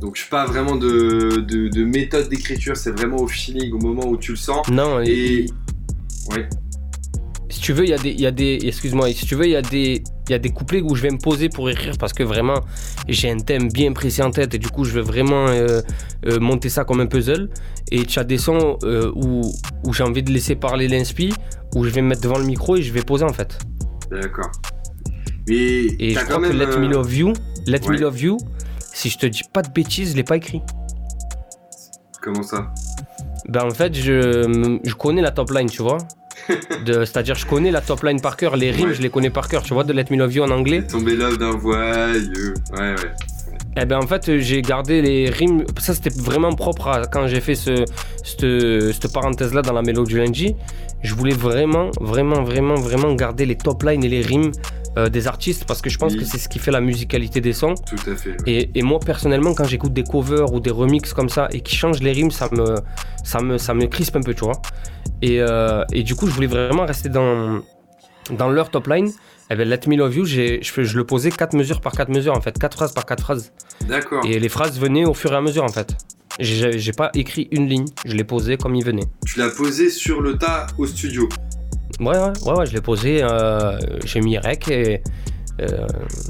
Donc, je suis pas vraiment de, de, de méthode d'écriture, c'est vraiment au feeling, au moment où tu le sens. Non et, Et. Ouais. Si tu veux il y a des il y a des excuse-moi si tu veux il y a des il y a des couplets où je vais me poser pour écrire parce que vraiment j'ai un thème bien précis en tête et du coup je vais vraiment euh, euh, monter ça comme un puzzle et tu as des sons euh, où, où j'ai envie de laisser parler l'inspi où je vais me mettre devant le micro et je vais poser en fait D'accord. Mais. et je quand crois que. Let Me Love You Let ouais. Me Love You si je te dis pas de bêtises je l'ai pas écrit Comment ça? Ben en fait je, je connais la top line tu vois c'est-à-dire je connais la top line par cœur les rimes Ouais. je les connais par cœur tu vois de Let Me Love You en anglais tombé love d'un voyeux. Ouais, ouais. Eh ben en fait j'ai gardé les rimes, ça c'était vraiment propre à quand j'ai fait ce, cette, cette parenthèse là dans la mélodie du lundi. Je voulais vraiment, vraiment, vraiment, vraiment garder les top lines et les rimes euh, des artistes parce que je pense Oui. que c'est ce qui fait la musicalité des sons. Tout à fait. ouais. Et, et moi personnellement quand j'écoute des covers ou des remixes comme ça et qui changent les rimes, ça me, ça me, ça me crispe un peu, tu vois. Et, euh, et du coup je voulais vraiment rester dans, dans leur top line. Eh ben, Let Me Love You, je, je le posais 4 mesures par 4 mesures en fait, 4 phrases par 4 phrases. D'accord. Et les phrases venaient au fur et à mesure en fait. J'ai pas écrit une ligne, je les posais comme ils venaient. Tu l'as posé sur le tas au studio. Ouais, ouais, ouais, ouais je les posais, euh, j'ai mis rec et. Euh,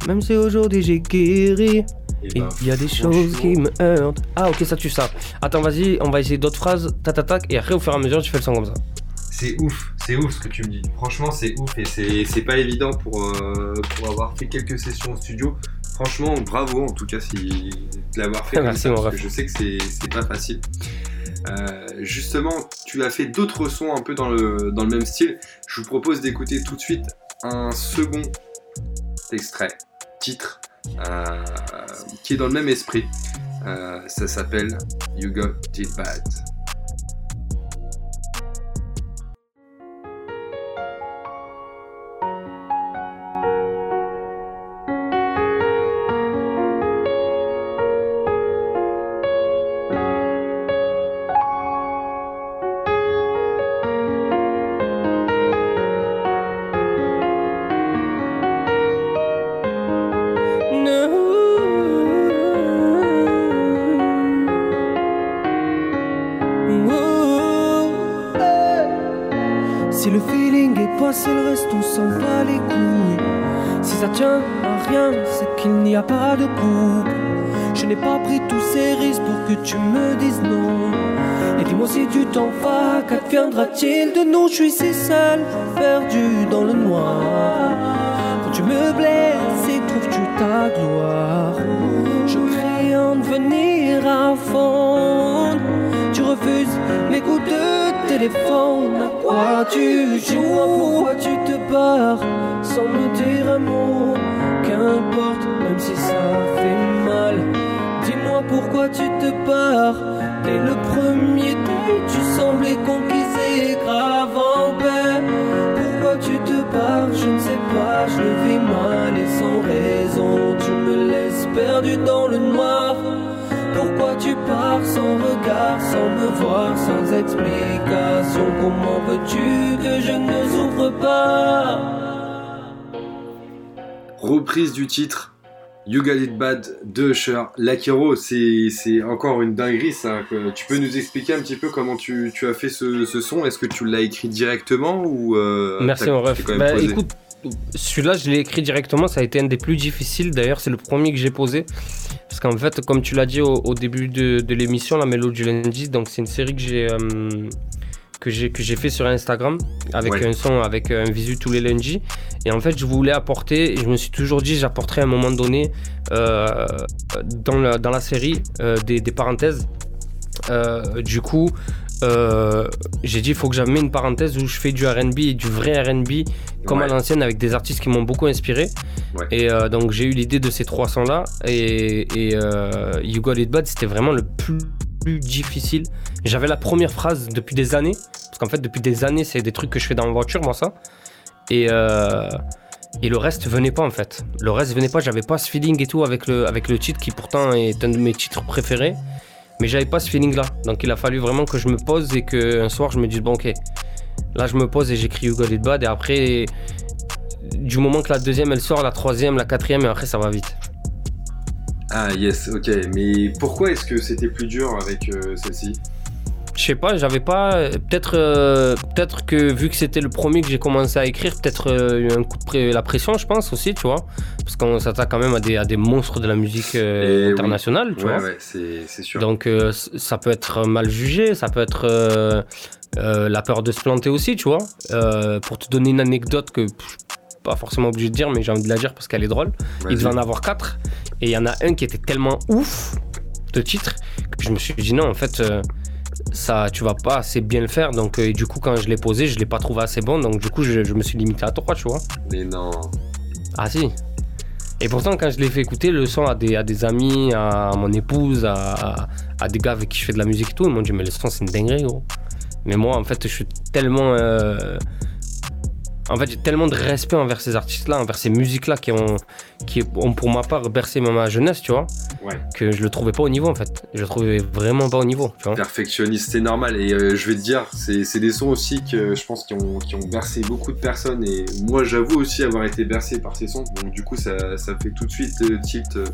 même si aujourd'hui j'ai guéri, il y a des choses qui me heurtent. Ah, ok, ça tue ça. Attends, vas-y, on va essayer d'autres phrases, tac, tac, tac, et après au fur et à mesure, tu fais le son comme ça. C'est ouf, c'est ouf ce que tu me dis. Franchement, c'est ouf et c'est pas évident pour, euh, pour avoir fait quelques sessions au studio. Franchement, bravo en tout cas si de l'avoir fait. Merci, ça, mon parce que je sais que c'est c'est pas facile. Euh, justement, tu as fait d'autres sons un peu dans le, dans le même style. Je vous propose d'écouter tout de suite un second extrait, titre, euh, qui est dans le même esprit. Euh, ça s'appelle You Got It Bad. Je suis si seul, perdu dans le noir. Quand tu me blesses et trouves-tu ta gloire Je crie en venir à fond. Tu refuses mes coups de téléphone. À quoi tu joues? Pourquoi tu te barres? Sans me dire un mot Qu'importe, même si ça fait mal. Dis-moi pourquoi tu te barres. Dès le premier date, tu semblais conquisé, Je ne sais pas, je le vis mal et sans raison. Tu me laisses perdu dans le noir. Pourquoi tu pars sans regard, sans me voir, sans explication? Comment veux-tu que je ne souffre pas? Reprise du titre You Got It Bad de Usher. Lakiro, c'est encore une dinguerie ça. Tu peux nous expliquer un petit peu comment tu, tu as fait ce, ce son? Est-ce que tu l'as écrit directement ou euh, Merci mon ref. Bah, écoute, celui-là je l'ai écrit directement, ça a été un des plus difficiles. D'ailleurs, c'est le premier que j'ai posé. Parce qu'en fait, comme tu l'as dit au, début de, de l'émission, la Mélodie du lundi, donc c'est une série que j'ai euh, que j'ai que j'ai fait sur Instagram avec un son avec un visu tous les lundis. Et en fait je voulais apporter et je me suis toujours dit j'apporterai à un moment donné euh, dans, la, dans la série euh, des, des, parenthèses. Euh, du coup j'ai dit il faut que j'amène une parenthèse où je fais du R&B et du vrai R&B comme à l'ancienne avec des artistes qui m'ont beaucoup inspiré. Et donc j'ai eu l'idée de ces trois sons là et, et You Got It Bad c'était vraiment le plus difficile. J'avais la première phrase depuis des années, parce qu'en fait depuis des années c'est des trucs que je fais dans la voiture, moi ça. Et, euh, et le reste venait pas en fait. Le reste venait pas, j'avais pas ce feeling et tout avec le, avec le titre qui pourtant est un de mes titres préférés. Mais j'avais pas ce feeling là. Donc il a fallu vraiment que je me pose et qu'un soir je me dise bon ok, là je me pose et j'écris You Got It Bad et après du moment que la deuxième elle sort, la troisième, la quatrième et après ça va vite. Ah yes, ok. Mais pourquoi est-ce que c'était plus dur avec euh, celle-ci? Je sais pas, j'avais pas. Peut-être euh, peut-être que vu que c'était le premier que j'ai commencé à écrire, peut-être euh, eu un coup de la pression, je pense aussi, tu vois. Parce qu'on s'attaque quand même à des, à des monstres de la musique internationale, tu vois. Ouais, c'est sûr. Donc ça peut être mal jugé, ça peut être la peur de se planter aussi, tu vois. pour te donner une anecdote que pas forcément obligé de dire, mais j'ai envie de la dire parce qu'elle est drôle. Il devait en avoir quatre. Et il y en a un qui était tellement ouf de titre que je me suis dit non, en fait, euh, ça, tu vas pas assez bien le faire. Donc, euh, du coup, quand je l'ai posé, je l'ai pas trouvé assez bon. Donc, du coup, je, me suis limité à trois, tu vois. Mais non. Ah, si. Et pourtant, quand je l'ai fait écouter, le son à des, à des amis, à mon épouse, à, à, des gars avec qui je fais de la musique et tout, ils m'ont dit, mais le son, c'est une dinguerie, gros. Mais moi, en fait, je suis tellement. Euh, en fait, j'ai tellement de respect envers ces artistes-là, envers ces musiques-là qui ont, qui ont pour ma part bercé ma jeunesse, tu vois. Que je le trouvais pas au niveau en fait. Je le trouvais vraiment pas au niveau, tu vois. Perfectionniste, c'est normal. Et euh, je vais te dire, c'est des sons aussi que je pense qui ont, qui ont bercé beaucoup de personnes. Et moi, j'avoue aussi avoir été bercé par ces sons. Donc, du coup, ça, ça fait tout de suite euh, tilt. Euh,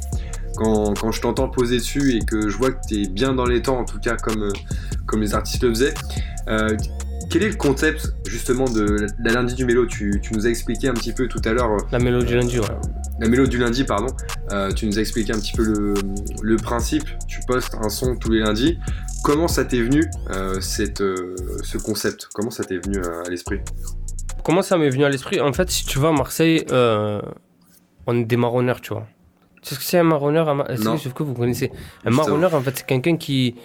quand, quand, je t'entends poser dessus et que je vois que tu es bien dans les temps, en tout cas comme, comme les artistes le faisaient. Quel est le concept justement de la lundi du mélo? Tu, nous as expliqué un petit peu tout à l'heure. La mélo du lundi, ouais. La mélo du lundi, pardon. Euh, tu nous as expliqué un petit peu le, principe. Tu postes un son tous les lundis. Comment ça t'est venu euh, cette, euh, ce concept? Comment ça t'est venu à, l'esprit? Comment ça m'est venu à l'esprit? En fait, si tu vas à Marseille, on est des marronneurs, tu vois. Tu sais ce que c'est un marronneur? Est-ce que vous connaissez? Un marronneur, en fait, c'est quelqu'un qui.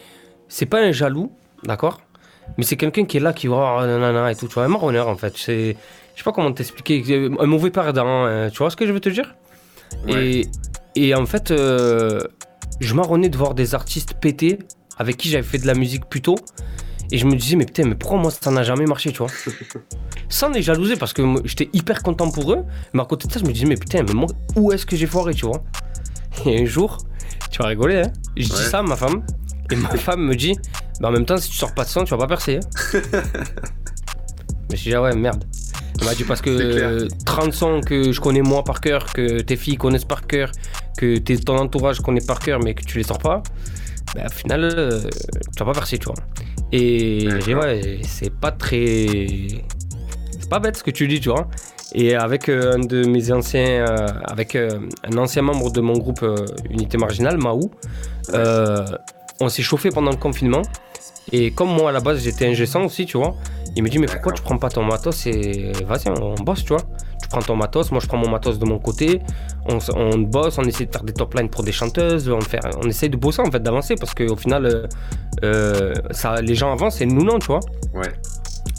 C'est pas un jaloux, d'accord? Mais c'est quelqu'un qui est là, qui va, oh, nanana et tout, tu vois, un marronneur en fait. C'est, je sais pas comment t'expliquer, un mauvais perdant, hein, tu vois ce que je veux te dire? Et, et en fait, euh, je marronnais de voir des artistes pétés avec qui j'avais fait de la musique plus tôt. Et je me disais, mais putain, mais pourquoi moi ça n'a jamais marché, tu vois? Sans les jalouser, parce que j'étais hyper content pour eux. Mais à côté de ça, je me disais, mais putain, mais moi, où est-ce que j'ai foiré, tu vois? Et un jour, tu vas rigoler, hein. Je dis ça à ma femme. Et ma femme me dit, mais en même temps, si tu sors pas de son, tu vas pas percer. Hein. mais je dis, ah ouais, merde. Dit parce que 30 sons que je connais moi par cœur, que tes filles connaissent par cœur, que ton entourage connaît par cœur, mais que tu les sors pas, bah, au final, euh, tu vas pas percer, tu vois. Et ouais, c'est pas très. C'est pas bête ce que tu dis, tu vois. Et avec euh, un de mes anciens, euh, avec un ancien membre de mon groupe Unité Marginale, Maou, on s'est chauffé pendant le confinement. Et comme moi à la base j'étais ingécent aussi, tu vois, il me dit mais pourquoi tu prends pas ton matos et vas-y on bosse, tu vois. Tu prends ton matos, moi je prends mon matos de mon côté, on, bosse, on essaie de faire des top lines pour des chanteuses, on, fait, on essaie de bosser en fait, d'avancer parce qu'au final euh, euh, ça, les gens avancent et nous non, tu vois. Ouais.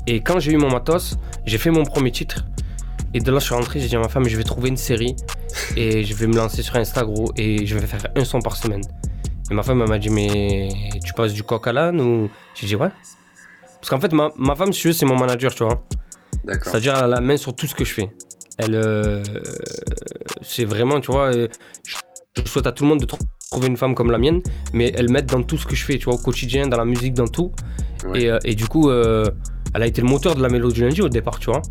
Et quand j'ai eu mon matos, j'ai fait mon premier titre. Et de là, je suis rentré, j'ai dit à ma femme, je vais trouver une série et je vais me lancer sur Instagram et je vais faire un son par semaine. Et ma femme m'a dit, mais tu passes du coq à l'âne ou? J'ai dit, ouais. Parce qu'en fait, ma, ma femme, si tu veux, c'est mon manager, tu vois. D'accord. C'est-à-dire, elle a la main sur tout ce que je fais. Elle. Euh, c'est vraiment, tu vois. Euh, je souhaite à tout le monde de trouver une femme comme la mienne, mais elle m'aide dans tout ce que je fais, tu vois, au quotidien, dans la musique, dans tout. Et, euh, et, du coup, elle a été le moteur de la mélodie du lundi au départ, tu vois.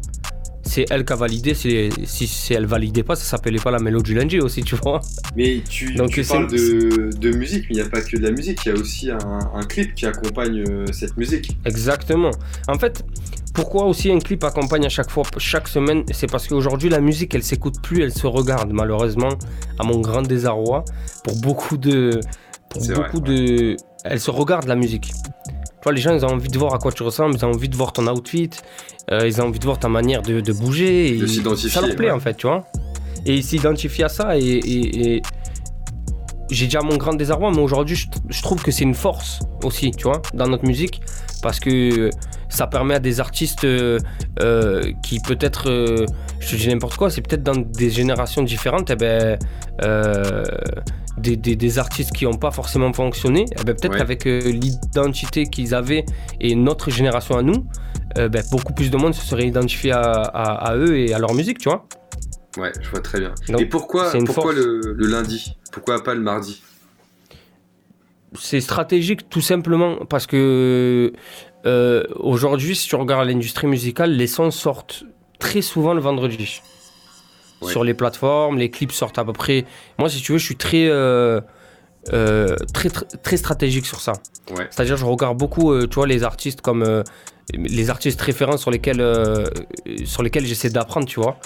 C'est elle qui a validé. Si, si, elle validait pas, ça s'appelait pas la mélodie du lundi aussi, tu vois. Mais tu, tu parles de, de, musique, mais il n'y a pas que de la musique, il y a aussi un, un clip qui accompagne euh, cette musique. Exactement. En fait, pourquoi aussi un clip accompagne à chaque fois, chaque semaine C'est parce qu'aujourd'hui la musique, elle s'écoute plus, elle se regarde malheureusement, à mon grand désarroi. Pour beaucoup de, pour beaucoup de, elle se regarde la musique les gens, ils ont envie de voir à quoi tu ressembles, ils ont envie de voir ton outfit, euh, ils ont envie de voir ta manière de, bouger. De s'identifier. Ça leur plaît, en fait, tu vois. Et ils s'identifient à ça. Et, j'ai déjà mon grand désarroi, mais aujourd'hui, je, trouve que c'est une force aussi, tu vois, dans notre musique. Parce que ça permet à des artistes euh, euh, qui peut-être, je te dis n'importe quoi, c'est peut-être dans des générations différentes, eh ben, des, artistes qui n'ont pas forcément fonctionné, eh ben, peut-être qu'avec euh, l'identité qu'ils avaient et notre génération à nous, euh, ben, beaucoup plus de monde se serait identifié à, eux et à leur musique, tu vois. Ouais, je vois très bien. et pourquoi, pourquoi le, lundi? Pourquoi pas le mardi? C'est stratégique tout simplement parce que euh, aujourd'hui, si tu regardes l'industrie musicale, les sons sortent très souvent le vendredi sur les plateformes. Les clips sortent à peu près. Moi, si tu veux, je suis très. Euh, euh, très, très, stratégique sur ça. C'est-à-dire, je regarde beaucoup, euh, tu vois, les artistes comme les artistes référents sur lesquels, sur lesquels j'essaie d'apprendre, tu vois.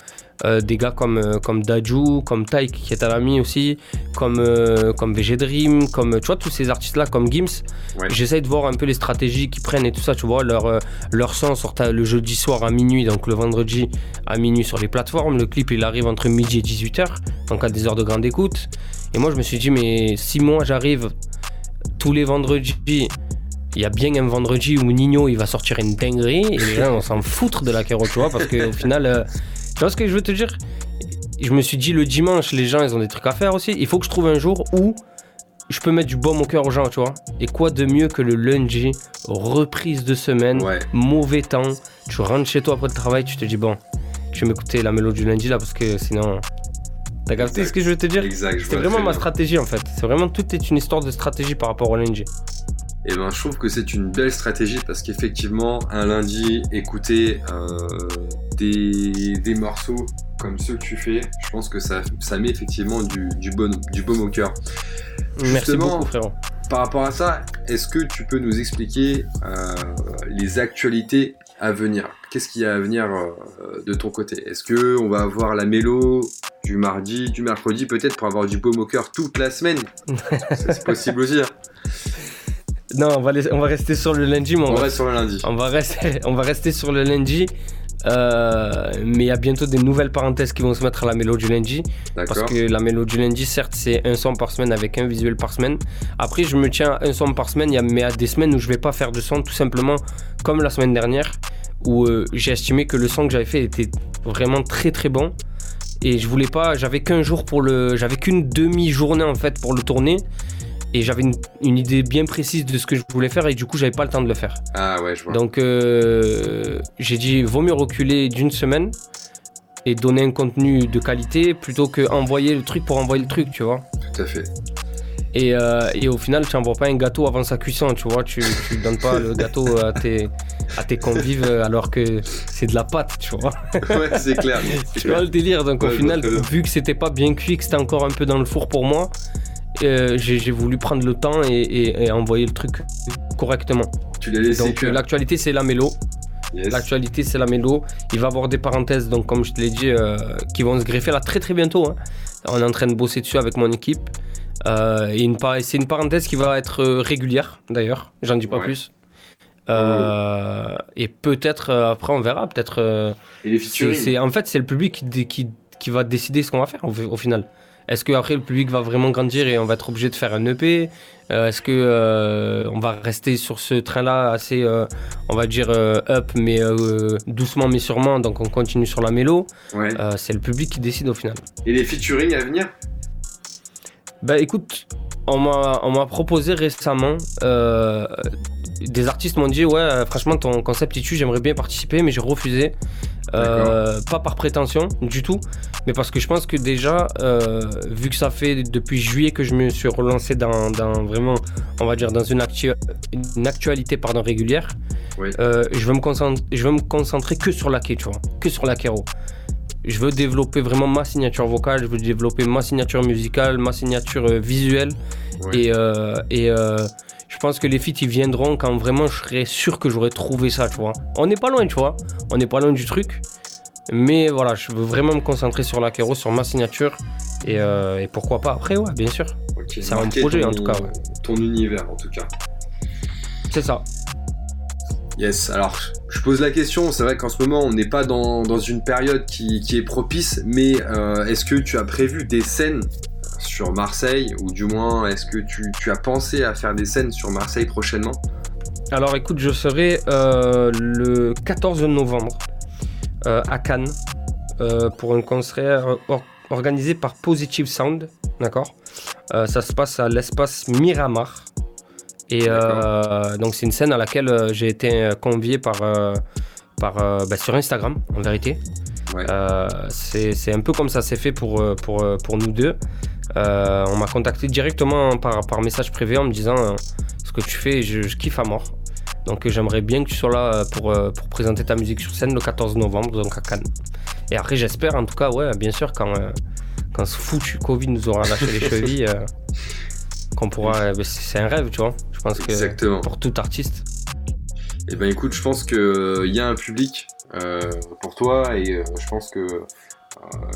Euh, des gars comme, euh, comme Daju, comme Taïk qui est un ami aussi, comme, euh, comme VG Dream, comme tu vois, tous ces artistes-là, comme Gims. J'essaye de voir un peu les stratégies qu'ils prennent et tout ça, tu vois. Leur, leur son sort le jeudi soir à minuit, donc le vendredi à minuit sur les plateformes. Le clip, il arrive entre midi et 18h, donc à des heures de grande écoute. Et moi, je me suis dit, mais si moi j'arrive tous les vendredis il y a bien un vendredi où Nino il va sortir une dinguerie et les gens vont s'en foutre de la carotte, tu vois, parce qu'au final, tu vois ce que je veux te dire? Je me suis dit le dimanche, les gens ils ont des trucs à faire aussi. Il faut que je trouve un jour où je peux mettre du baume au cœur aux gens, tu vois. Et quoi de mieux que le lundi, reprise de semaine, mauvais temps, tu rentres chez toi après le travail, tu te dis bon, je vais m'écouter la mélodie du lundi là parce que sinon. T'as capté ce que je veux te dire? C'est vraiment ma stratégie en fait. C'est vraiment tout est une histoire de stratégie par rapport au lundi. Et eh ben, je trouve que c'est une belle stratégie parce qu'effectivement, un lundi, écouter euh, des, morceaux comme ceux que tu fais, je pense que ça, ça met effectivement du, du, bon, du baume au cœur. Merci beaucoup, frérot. Par rapport à ça, est-ce que tu peux nous expliquer euh, les actualités à venir? Qu'est-ce qu'il y a à venir euh, de ton côté? Est-ce que on va avoir la mélo du mardi, du mercredi, peut-être pour avoir du baume au cœur toute la semaine? C'est possible aussi. Hein. Non, on va, on va rester sur le lundi. on, va, reste sur le lundi. On va rester, on va rester sur le lundi. Euh, mais il y a bientôt des nouvelles parenthèses qui vont se mettre à la mélodie du lundi. Parce que la mélodie du lundi, certes, c'est un son par semaine avec un visuel par semaine. Après, je me tiens à un son par semaine, mais il y a des semaines où je vais pas faire de son, tout simplement comme la semaine dernière, où euh, j'ai estimé que le son que j'avais fait était vraiment très très bon. Et je voulais pas, j'avais qu'un jour pour le. J'avais qu'une demi-journée en fait pour le tourner et j'avais une, idée bien précise de ce que je voulais faire et du coup j'avais pas le temps de le faire. Ah ouais, je vois. Donc euh, j'ai dit vaut mieux reculer d'une semaine et donner un contenu de qualité plutôt que envoyer le truc pour envoyer le truc, tu vois. Tout à fait. Et, euh, et au final, tu n'envoies pas un gâteau avant sa cuisson, tu vois. Tu ne donnes pas le gâteau à tes, à tes convives alors que c'est de la pâte, tu vois. ouais, c'est clair. Tu vois le délire. Donc au final, vu que c'était pas bien cuit, que c'était encore un peu dans le four pour moi, euh, j'ai voulu prendre le temps et, envoyer le truc correctement. Tu l'as laissé. Donc l'actualité c'est la mélo. L'actualité c'est la mélo. Il va y avoir des parenthèses, donc comme je te l'ai dit, euh, qui vont se greffer là très très bientôt. Hein. On est en train de bosser dessus avec mon équipe. Euh, et c'est une parenthèse qui va être régulière d'ailleurs. J'en dis pas plus. et peut-être après on verra. Peut-être. en fait c'est le public qui, qui, va décider ce qu'on va faire au final. Est-ce que après le public va vraiment grandir et on va être obligé de faire un EP euh, Est-ce que euh, on va rester sur ce train-là assez, euh, on va dire up, mais doucement mais sûrement, donc on continue sur la mélo? C'est le public qui décide au final. Et les featuring à venir? Bah écoute, on m'a proposé récemment des artistes m'ont dit ouais franchement ton concept est j'aimerais bien participer mais j'ai refusé euh, pas par prétention du tout, mais parce que je pense que déjà, euh, vu que ça fait depuis juillet que je me suis relancé dans, vraiment, on va dire, dans une, une actualité pardon, régulière, euh, je, veux me concentrer, je veux me concentrer que sur la quai, tu vois, que sur la kéro. Je veux développer vraiment ma signature vocale, je veux développer ma signature musicale, ma signature euh, visuelle. Et, euh, et je pense que les feats ils viendront quand vraiment je serai sûr que j'aurai trouvé ça, tu vois. On n'est pas loin, tu vois. On n'est pas loin du truc. Mais voilà, je veux vraiment me concentrer sur la kéro, sur ma signature. Et, et pourquoi pas après, ouais, bien sûr. c'est un projet en tout cas. Ton univers en tout cas. C'est ça. Yes, alors je pose la question, c'est vrai qu'en ce moment on n'est pas dans, une période qui, est propice, mais euh, est-ce que tu as prévu des scènes sur Marseille, ou du moins est-ce que tu, as pensé à faire des scènes sur Marseille prochainement? Alors écoute, je serai euh, le 14 novembre euh, à Cannes pour un concert organisé par Positive Sound, d'accord? Ça se passe à l'espace Miramar. Et euh, donc c'est une scène à laquelle euh, j'ai été euh, convié par, par, bah, sur Instagram, en vérité. c'est un peu comme ça c'est fait pour, pour, pour nous deux. On m'a contacté directement par, par message privé en me disant ce que tu fais, je, je kiffe à mort. Donc j'aimerais bien que tu sois là pour, pour, présenter ta musique sur scène le 14 novembre, donc à Cannes. Et après j'espère en tout cas, ouais, bien sûr, quand, quand ce foutu Covid nous aura lâché les chevilles, qu'on pourra... Bah, c'est un rêve, tu vois. Je pense que pour tout artiste. Eh ben écoute, je pense qu'il euh, y a un public euh, pour toi et euh, je pense que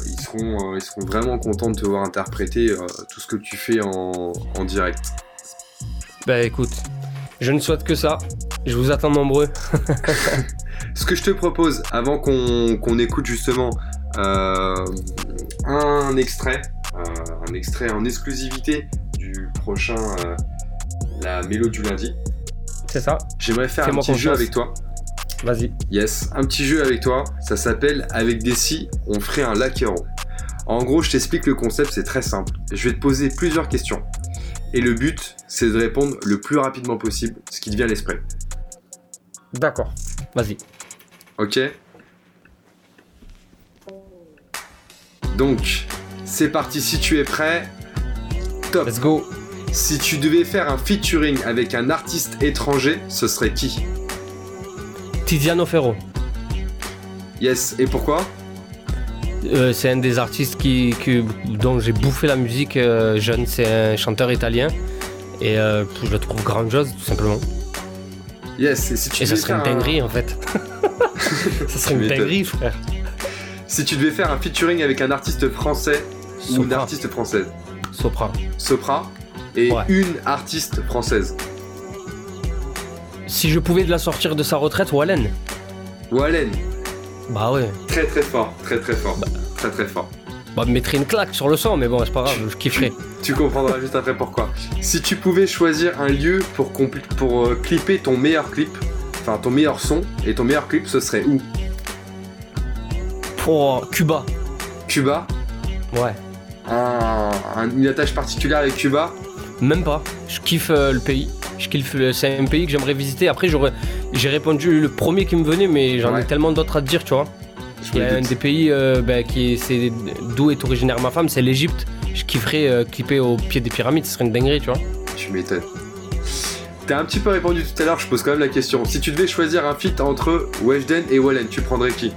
ils, seront, ils seront vraiment contents de te voir interpréter tout ce que tu fais en, direct. Bah écoute, je ne souhaite que ça. Je vous attends nombreux. ce que je te propose, avant qu'on écoute justement un extrait, un extrait en exclusivité du prochain la mélo du lundi. C'est ça. J'aimerais faire un petit jeu avec toi. Vas-y. Yes, un petit jeu avec toi. Ça s'appelle Avec des si, on ferait un laquero. En gros, je t'explique le concept, c'est très simple. Je vais te poser plusieurs questions. Et le but, c'est de répondre le plus rapidement possible, ce qui te vient à l'esprit. D'accord. Vas-y. Ok. Donc, c'est parti. Si tu es prêt, top. Let's go. Si tu devais faire un featuring avec un artiste étranger, ce serait qui? Tiziano Ferro. Yes, et pourquoi? Euh, c'est un des artistes qui, dont j'ai bouffé la musique euh, jeune. C'est un chanteur italien. Et euh, je le trouve grandiose, tout simplement. Yes, et si tu Et ça serait une dinguerie, en fait. ça serait une dinguerie, frère. Si tu devais faire un featuring avec un artiste français ou une artiste française? Sopra. Sopra et une artiste française. Si je pouvais de la sortir de sa retraite, Wallen. Wallen. Bah ouais. Très très fort, très très fort. Bah. Très très fort. Bah, me mettrait une claque sur le sang, mais bon, c'est pas grave, je kifferais. Tu comprendras juste après pourquoi. Si tu pouvais choisir un lieu pour, pour euh, clipper ton meilleur clip, enfin ton meilleur son et ton meilleur clip, ce serait où? Pour Cuba. Cuba? Ouais. une attache particulière avec Cuba? Même pas. Je kiffe euh, le pays. Je kiffe. C'est un pays que j'aimerais visiter. Après, j'aurais, j'ai répondu le premier qui me venait, mais j'en ai tellement d'autres à te dire, tu vois. Il y a un des pays euh, bah, qui c'est d'où est originaire ma femme, c'est l'Égypte. Je kifferais euh, clipper au pied des pyramides, ce serait une dinguerie, tu vois. Tu m'étonnes. T'as un petit peu répondu tout à l'heure, je pose quand même la question. Si tu devais choisir un feat entre Weshden et Wallen, tu prendrais qui?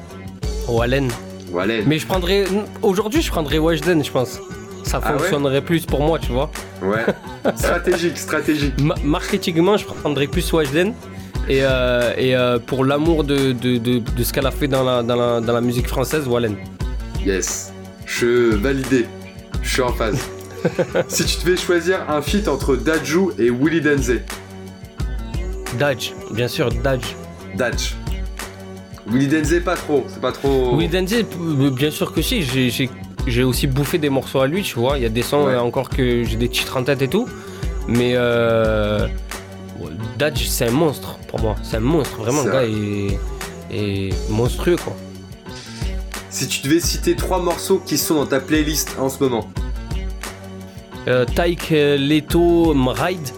Wallen. Wallen. Mais je prendrais. Aujourd'hui, je prendrais Weshden, je pense ça ah fonctionnerait plus pour moi, tu vois. Ouais. stratégique, stratégique. marketingement, je prendrais plus Wajden. Et, euh, et euh, pour l'amour de, de, ce qu'elle a fait dans la, dans la, musique française, Wallen. Yes. Je validé. Je suis en phase. si tu devais choisir un feat entre Dajou et Willy Denze. Daj, bien sûr, Daj. Daj. Willy Denze, pas trop. C'est pas trop. Willy Denze, bien sûr que si. J'ai j'ai aussi bouffé des morceaux à lui, tu vois. Il y a des sons euh, encore que j'ai des titres en tête et tout. Mais euh, Dodge, c'est un monstre pour moi. C'est un monstre, vraiment. Le gars est, monstrueux, quoi. Si tu devais citer trois morceaux qui sont dans ta playlist en ce moment euh, Taik Leto Ride.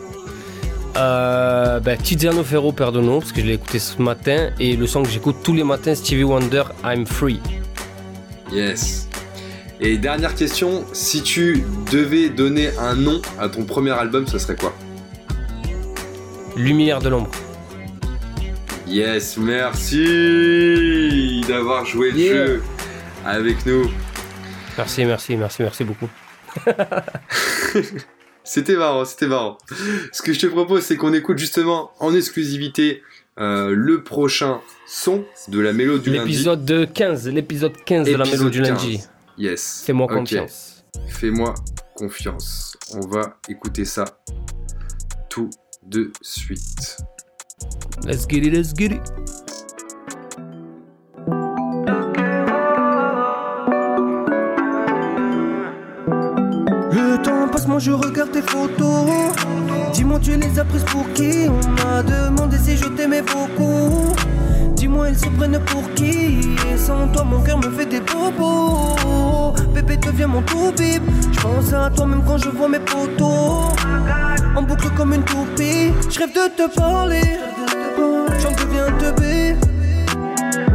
Euh, bah, Tiziano Ferro Perdono, parce que je l'ai écouté ce matin. Et le son que j'écoute tous les matins, Stevie Wonder, I'm Free. Yes. Et dernière question, si tu devais donner un nom à ton premier album, ce serait quoi? Lumière de l'ombre. Yes, merci d'avoir joué le jeu avec nous. Merci, merci, merci, merci beaucoup. c'était marrant, c'était marrant. Ce que je te propose, c'est qu'on écoute justement en exclusivité euh, le prochain son de la mélodie du lundi. L'épisode 15, l'épisode 15 de la mélodie du lundi. Yes. Fais-moi confiance. Fais-moi confiance. On va écouter ça tout de suite. Let's get it, let's get it. Le temps passe, moi je regarde tes photos. Dis-moi, tu les as prises pour qui? On m'a demandé si je t'aimais beaucoup. Ils se prennent pour qui Et sans toi, mon cœur me fait des bobos. Bébé, deviens mon tout bip. Je pense à toi même quand je vois mes photos. En boucle comme une toupie. Je rêve de te parler. J'en deviens teubé.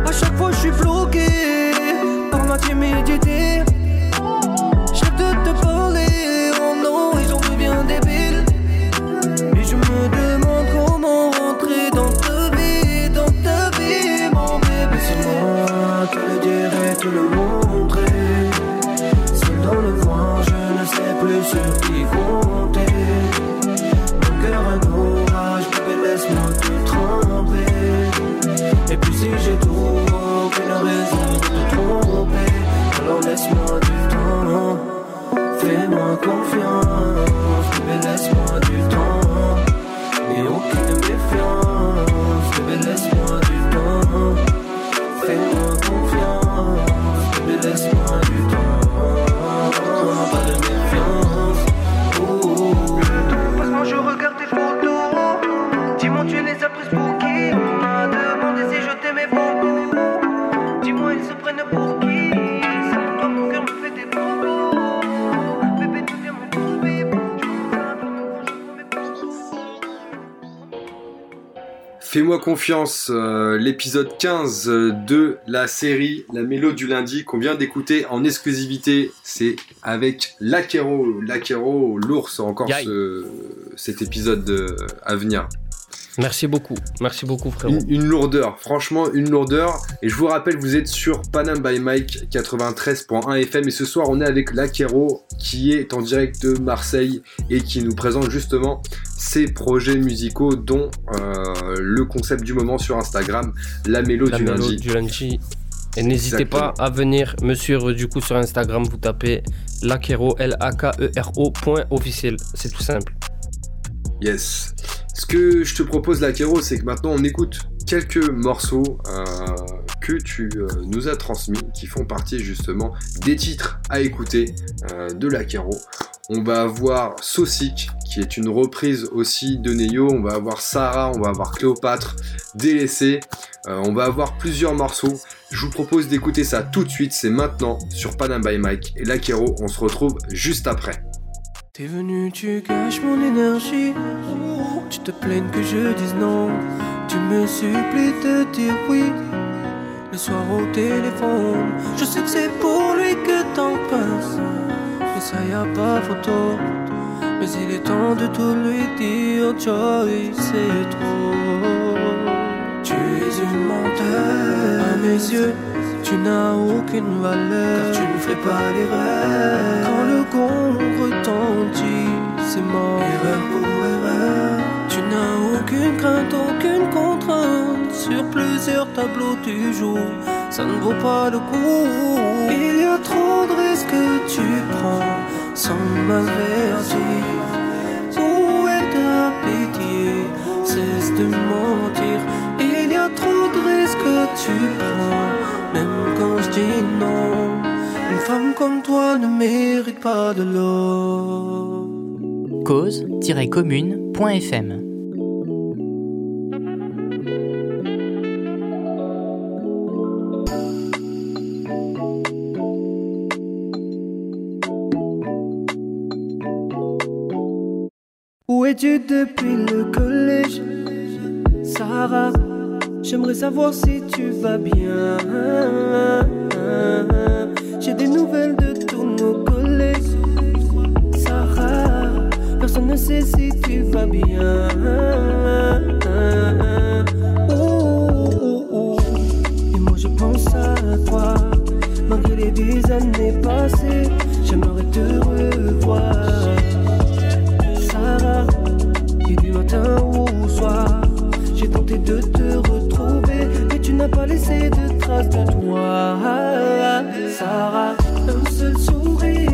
À chaque fois, je suis bloqué par ma timidité. Fais-moi confiance, euh, l'épisode 15 de la série La Mélo du lundi qu'on vient d'écouter en exclusivité, c'est avec Lakero, Lakero, l'ours, encore ce- cet épisode euh, à venir. Merci beaucoup. Merci beaucoup, frérot. Une, une lourdeur, franchement une lourdeur. Et je vous rappelle, vous êtes sur Panam by Mike 93.1 FM et ce soir on est avec Lakero qui est en direct de Marseille et qui nous présente justement ses projets musicaux dont euh, le concept du moment sur Instagram, la mélo La du mélo lundi. du lundi. Et n'hésitez pas à venir me suivre du coup sur Instagram, vous tapez Lakero, L-A-K-E-R-O, point officiel. C'est tout simple. Yes. Ce que je te propose, Lakero, c'est que maintenant on écoute quelques morceaux euh, tu euh, nous as transmis, qui font partie justement des titres à écouter euh, de Lakero. On va avoir Saucic, qui est une reprise aussi de Neyo. On va avoir Sarah, on va avoir Cléopâtre, Délaissé. Euh, on va avoir plusieurs morceaux. Je vous propose d'écouter ça tout de suite. C'est maintenant sur Panam by Mike. Et Lakero, on se retrouve juste après. Le soir au téléphone, je sais que c'est pour lui que t'en penses. Mais ça y a pas photo. Mais il est temps de tout lui dire, Joy, c'est trop. Tu es une menteur à mes yeux. Tu n'as aucune valeur, car tu ne fais pas l'erreur. Quand le gong retentit, c'est mort. Erreur pour erreur. Aucune crainte, aucune contrainte. Sur plusieurs tableaux tu joues, ça ne vaut pas le coup. Il y a trop de risques que tu prends sans m'avertir. Où est ta pitié? Cesse de mentir. Il y a trop de risques que tu prends, même quand je dis non. Une femme comme toi ne mérite pas de l'eau. cause-commune.fm depuis le collège. Sarah, j'aimerais savoir si tu vas bien. J'ai des nouvelles de tous nos collègues. Sarah, personne ne sait si tu vas bien. Oh, oh, oh, oh. Et moi je pense à toi, malgré les dix années passées. J'aimerais te revoir. Laissé de traces de toi. Sarah, un seul sourire,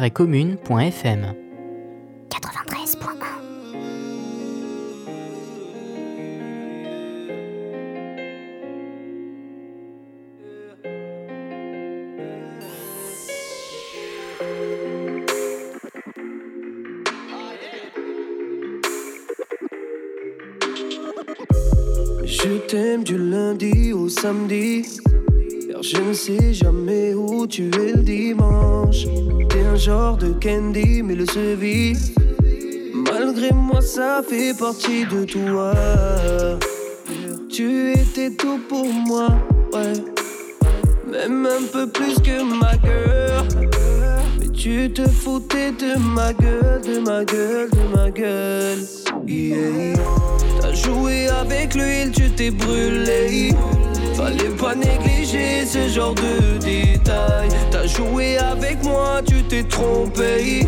cause-commune.fm 93.1 Je t'aime du lundi au samedi. Je ne sais jamais où tu es le dimanche. T'es un genre de candy, mais le vit. Malgré moi, ça fait partie de toi. Tu étais tout pour moi, ouais. Même un peu plus que ma gueule. Tu te foutais de ma gueule, de ma gueule, de ma gueule. T'as joué avec l'huile, tu t'es brûlé. Fallait pas négliger ce genre de détails. T'as joué avec moi, tu t'es trompé.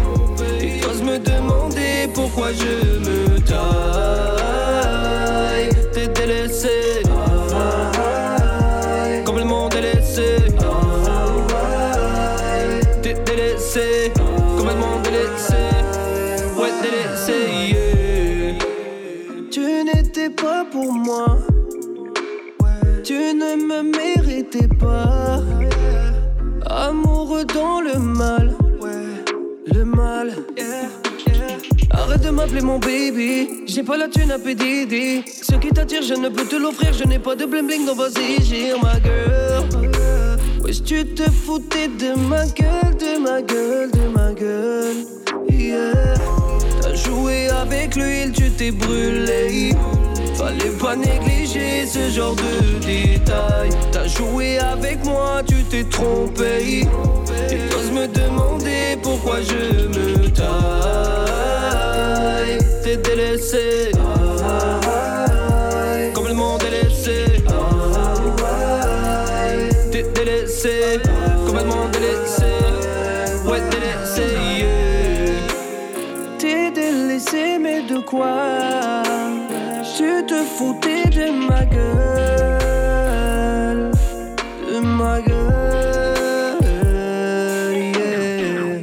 Et t'oses me demander pourquoi je me taille. Pour moi. Tu ne me méritais pas. Amoureux dans le mal. Le mal. Arrête de m'appeler mon baby. J'ai pas la thune à PDD. Ce qui t'attire, je ne peux te l'offrir. Je n'ai pas de bling bling, donc vas-y, gire ma girl. Wesh, tu te foutais de ma gueule, de ma gueule, de ma gueule. Yeah. T'as joué avec l'huile, tu t'es brûlé. Fallait pas négliger ce genre de détails. T'as joué avec moi, tu t'es trompé. Et t'oses me demander pourquoi je me taille. T'es délaissé. Complètement délaissé. T'es délaissé. Complètement délaissé. Ouais, délaissé. T'es délaissé, mais de quoi? Tu te foutais de ma gueule. De ma gueule, yeah.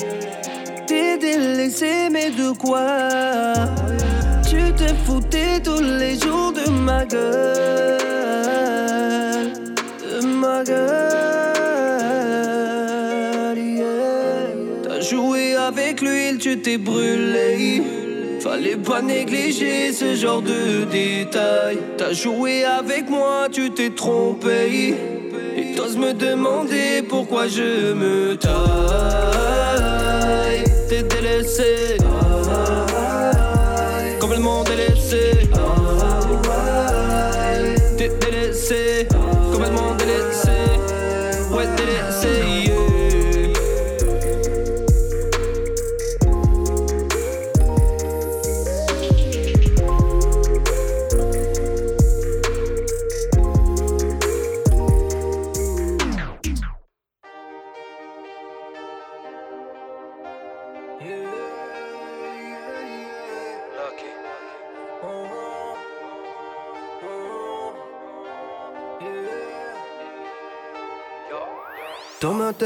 T'es délaissé, mais de quoi? Tu te foutais tous les jours de ma gueule. De ma gueule, yeah. T'as joué avec l'huile, tu t'es brûlé. Fallait pas négliger ce genre de détails. T'as joué avec moi, tu t'es trompé. Et t'oses me demander pourquoi je me taille. T'es délaissé,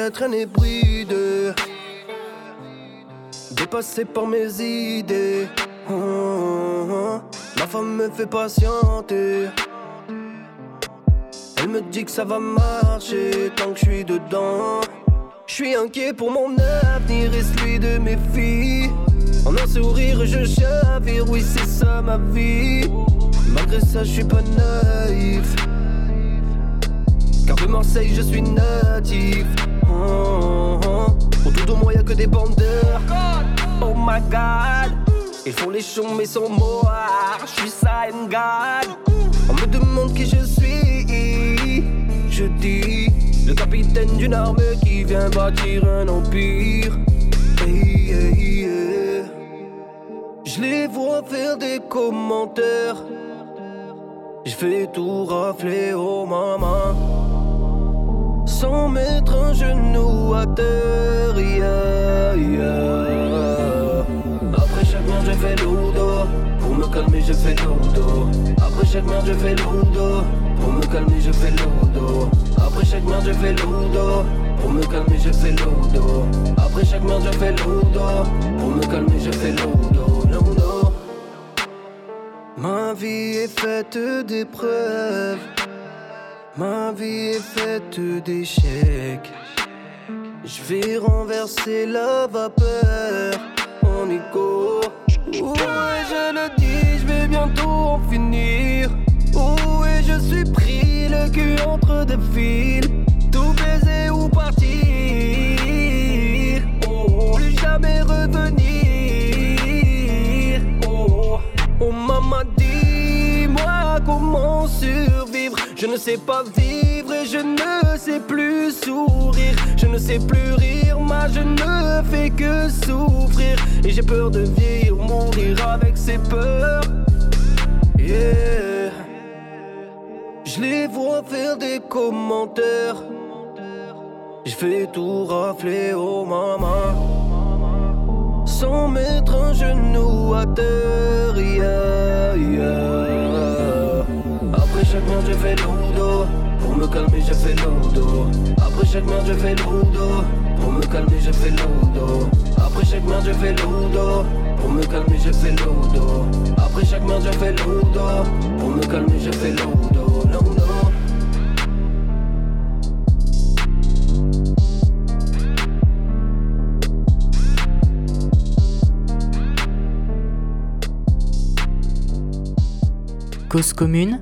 Dans ma tête, rien n'est bride. Dépassé par mes idées. Oh, oh, oh. Ma femme me fait patienter. Elle me dit que ça va marcher tant que je suis dedans. Je suis inquiet pour mon avenir et celui de mes filles. En un sourire, je chavire, oui, c'est ça ma vie. Malgré ça, je suis pas naïf. Car de Marseille je suis natif oh, oh. Autour de moi y'a que des bandeurs. Oh my god. Ils font les chons mais sans moi Je suis ça God On me demande qui je suis. Je dis Le capitaine d'une arme qui vient bâtir un empire. Hey. Je les vois faire des commentaires. Je fais tout rafler au maman Sans mettre un genou à terre yeah. Après chaque merde je fais l'oudo Pour me calmer je fais l'oudo Après chaque merde je fais l'oudo Pour me calmer je fais l'oudo Après chaque merde je fais l'oudo Pour me calmer je fais l'oudo Après chaque merde je fais l'oudo Pour me calmer je fais L'oudo Ma vie est faite d'épreuves. Ma vie est faite d'échecs. Je vais renverser la vapeur en écho. Ouais, je le dis, je vais bientôt en finir. Ouais, je suis pris le cul entre deux fils. Tout baiser ou partir. Oh, plus jamais revenir. Oh, oh maman, dis-moi comment survivre? Je ne sais pas vivre et je ne sais plus sourire. Je ne sais plus rire, moi je ne fais que souffrir. Et j'ai peur de vieillir, mourir avec ses peurs. Yeah. Je les vois faire des commentaires. Je fais tout rafler au maman. Sans mettre un genou à terre. Yeah, yeah. Merde, je fais l'oudo. Pour me calmer, je fais l'oudo. Après chaque merde, je fais l'oudo. Pour me calmer, je fais l'oudo. Après chaque merde, je fais l'oudo. Pour me calmer, je fais l'oudo. Après chaque merde, je fais l'oudo. Pour me calmer, je fais. L'oudo. Cause commune,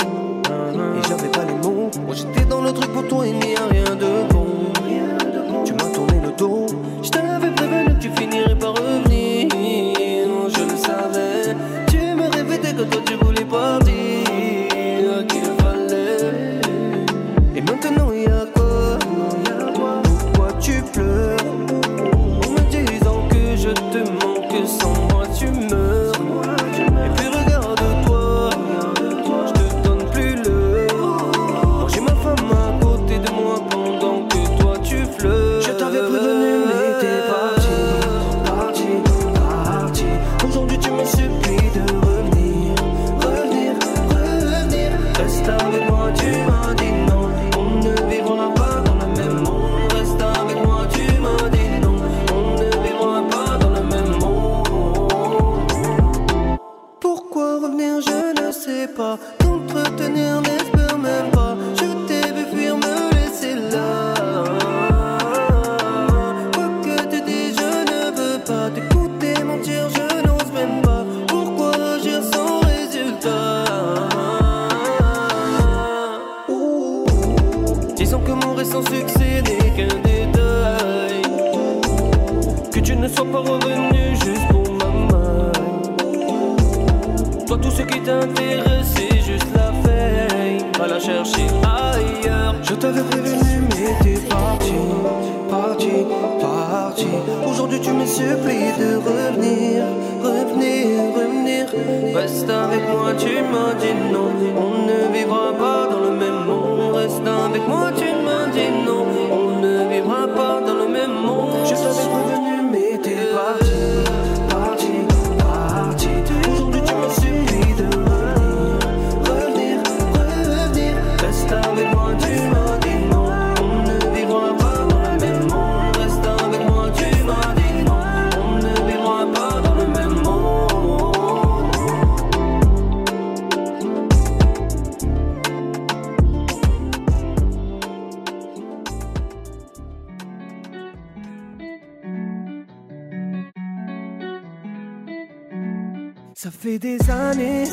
Ça fait des années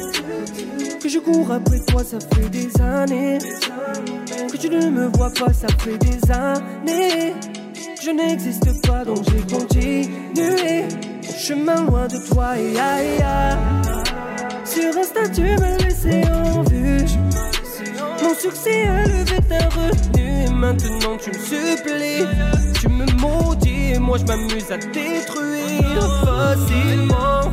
que je cours après toi, ça fait des années que tu ne me vois pas, ça fait des années. Je n'existe pas donc j'ai continué chemin loin de toi et aïe aïe. Sur Insta tu me laissais en vue. Mon succès a levé ta retenue. Maintenant tu me supplies, tu me maudis et moi je m'amuse à détruire facilement.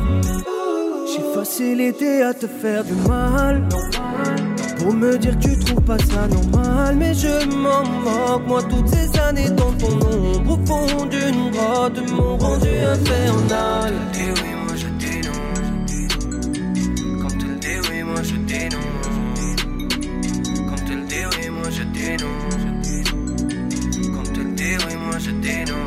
J'ai facilité à te faire du mal. Pour me dire que tu trouves pas ça normal. Mais je m'en moque. Moi, toutes ces années dans ton ombre, au fond d'une grotte, m'ont rendu infernal. Dis oui, moi je non. Quand tu le oui, moi je non. Quand tu le dis oui, moi je non. Quand tu le oui, moi je non.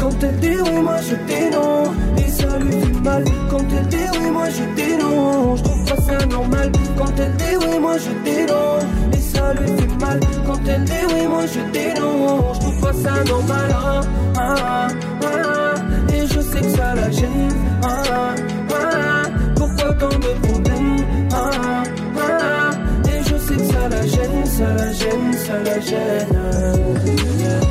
Quand elle dit oui, moi je non. Et ça lui fait mal. Quand elle dit oui, moi je dis non. Je trouve pas ça normal. Quand elle dit oui, moi je dis non. Et ça lui fait mal. Quand elle dit oui, moi je dis non. Je trouve pas ça normal. ah, ah, ah. Et je sais que ça la gêne. Pourquoi tant de problèmes? Et je sais que ça la gêne, ça la gêne, ça la gêne.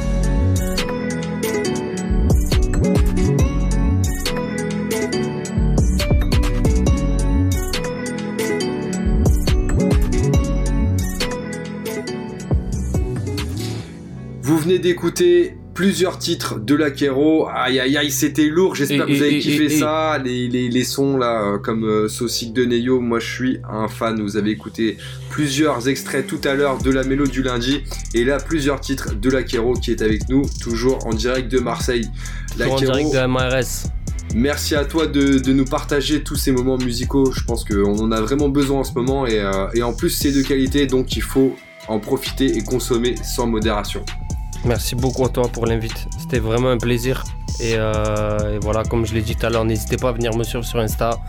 Venez d'écouter plusieurs titres de l'Akero. Aïe aïe aïe, c'était lourd. J'espère que vous avez et- kiffé et- et- ça. Les, les, les sons là, euh, comme euh, Saucic de Neyo, moi je suis un fan. Vous avez écouté plusieurs extraits tout à l'heure de la mélo du lundi. Et là, plusieurs titres de l'Akero qui est avec nous, toujours en direct de Marseille. En direct de la MRS. Merci à toi de, de nous partager tous ces moments musicaux. Je pense qu'on en a vraiment besoin en ce moment et, euh, et en plus c'est de qualité donc il faut en profiter et consommer sans modération. Merci beaucoup à toi pour l'invite. C'était vraiment un plaisir. Et, euh, et voilà, comme je l'ai dit tout à l'heure, n'hésitez pas à venir me suivre sur Insta.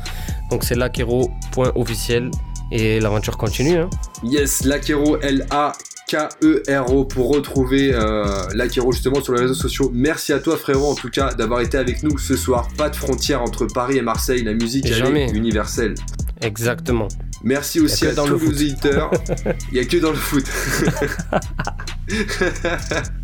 Donc c'est lakero.officiel. Et l'aventure continue. Hein. Yes, Lakero L-A-K-E-R-O pour retrouver euh, Lakero justement sur les réseaux sociaux. Merci à toi frérot en tout cas d'avoir été avec nous ce soir. Pas de frontière entre Paris et Marseille, la musique elle est universelle. Exactement. Merci aussi à dans tous le nos auditeurs. Il y a que dans le foot.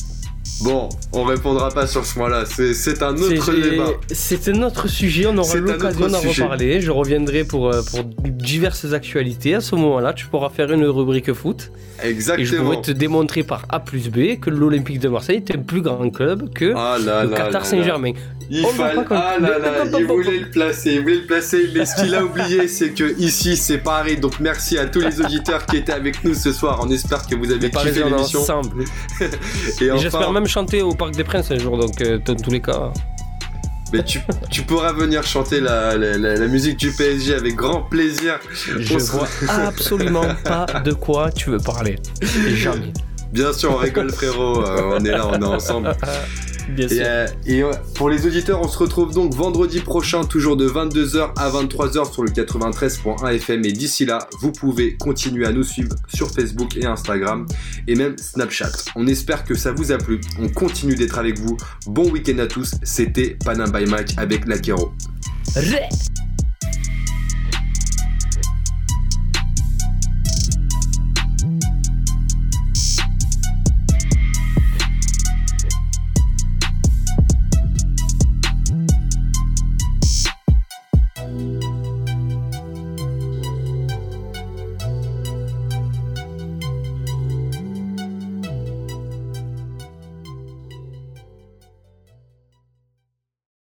bon, on répondra pas sur ce point-là. C'est, un autre débat. C'est un autre sujet, on aura l'occasion d'en reparler. Je reviendrai pour, euh, pour diverses actualités. À ce moment-là, tu pourras faire une rubrique foot. Et je Exactement. pourrai te démontrer par A plus B que l'Olympique de Marseille est un plus grand club que Ah là le là Qatar. Saint-Germain. Il fallait... Ah là là, il voulait le placer, il voulait le placer, mais ce qu'il a oublié, c'est que ici c'est Paris. Donc merci à tous les auditeurs qui étaient avec nous ce soir. On espère que vous avez kiffé l'émission. ensemble. Et Et enfin, J'espère même chanter au Parc des Princes un jour, donc euh, dans tous les cas. mais tu, tu pourras venir chanter la, la- la- la musique du PSG avec grand plaisir. Je On vois absolument pas de quoi tu veux parler. Jamais. Bien sûr, on rigole frérot. euh, on est là, on est ensemble. Bien Et, sûr. euh, et, euh, pour les auditeurs, on se retrouve donc vendredi prochain, toujours de 22h à 23h sur le 93.1 FM. Et d'ici là, vous pouvez continuer à nous suivre sur Facebook et Instagram et même Snapchat. On espère que ça vous a plu. On continue d'être avec vous. Bon week-end à tous. C'était Panam by Mike avec Lakero. Ré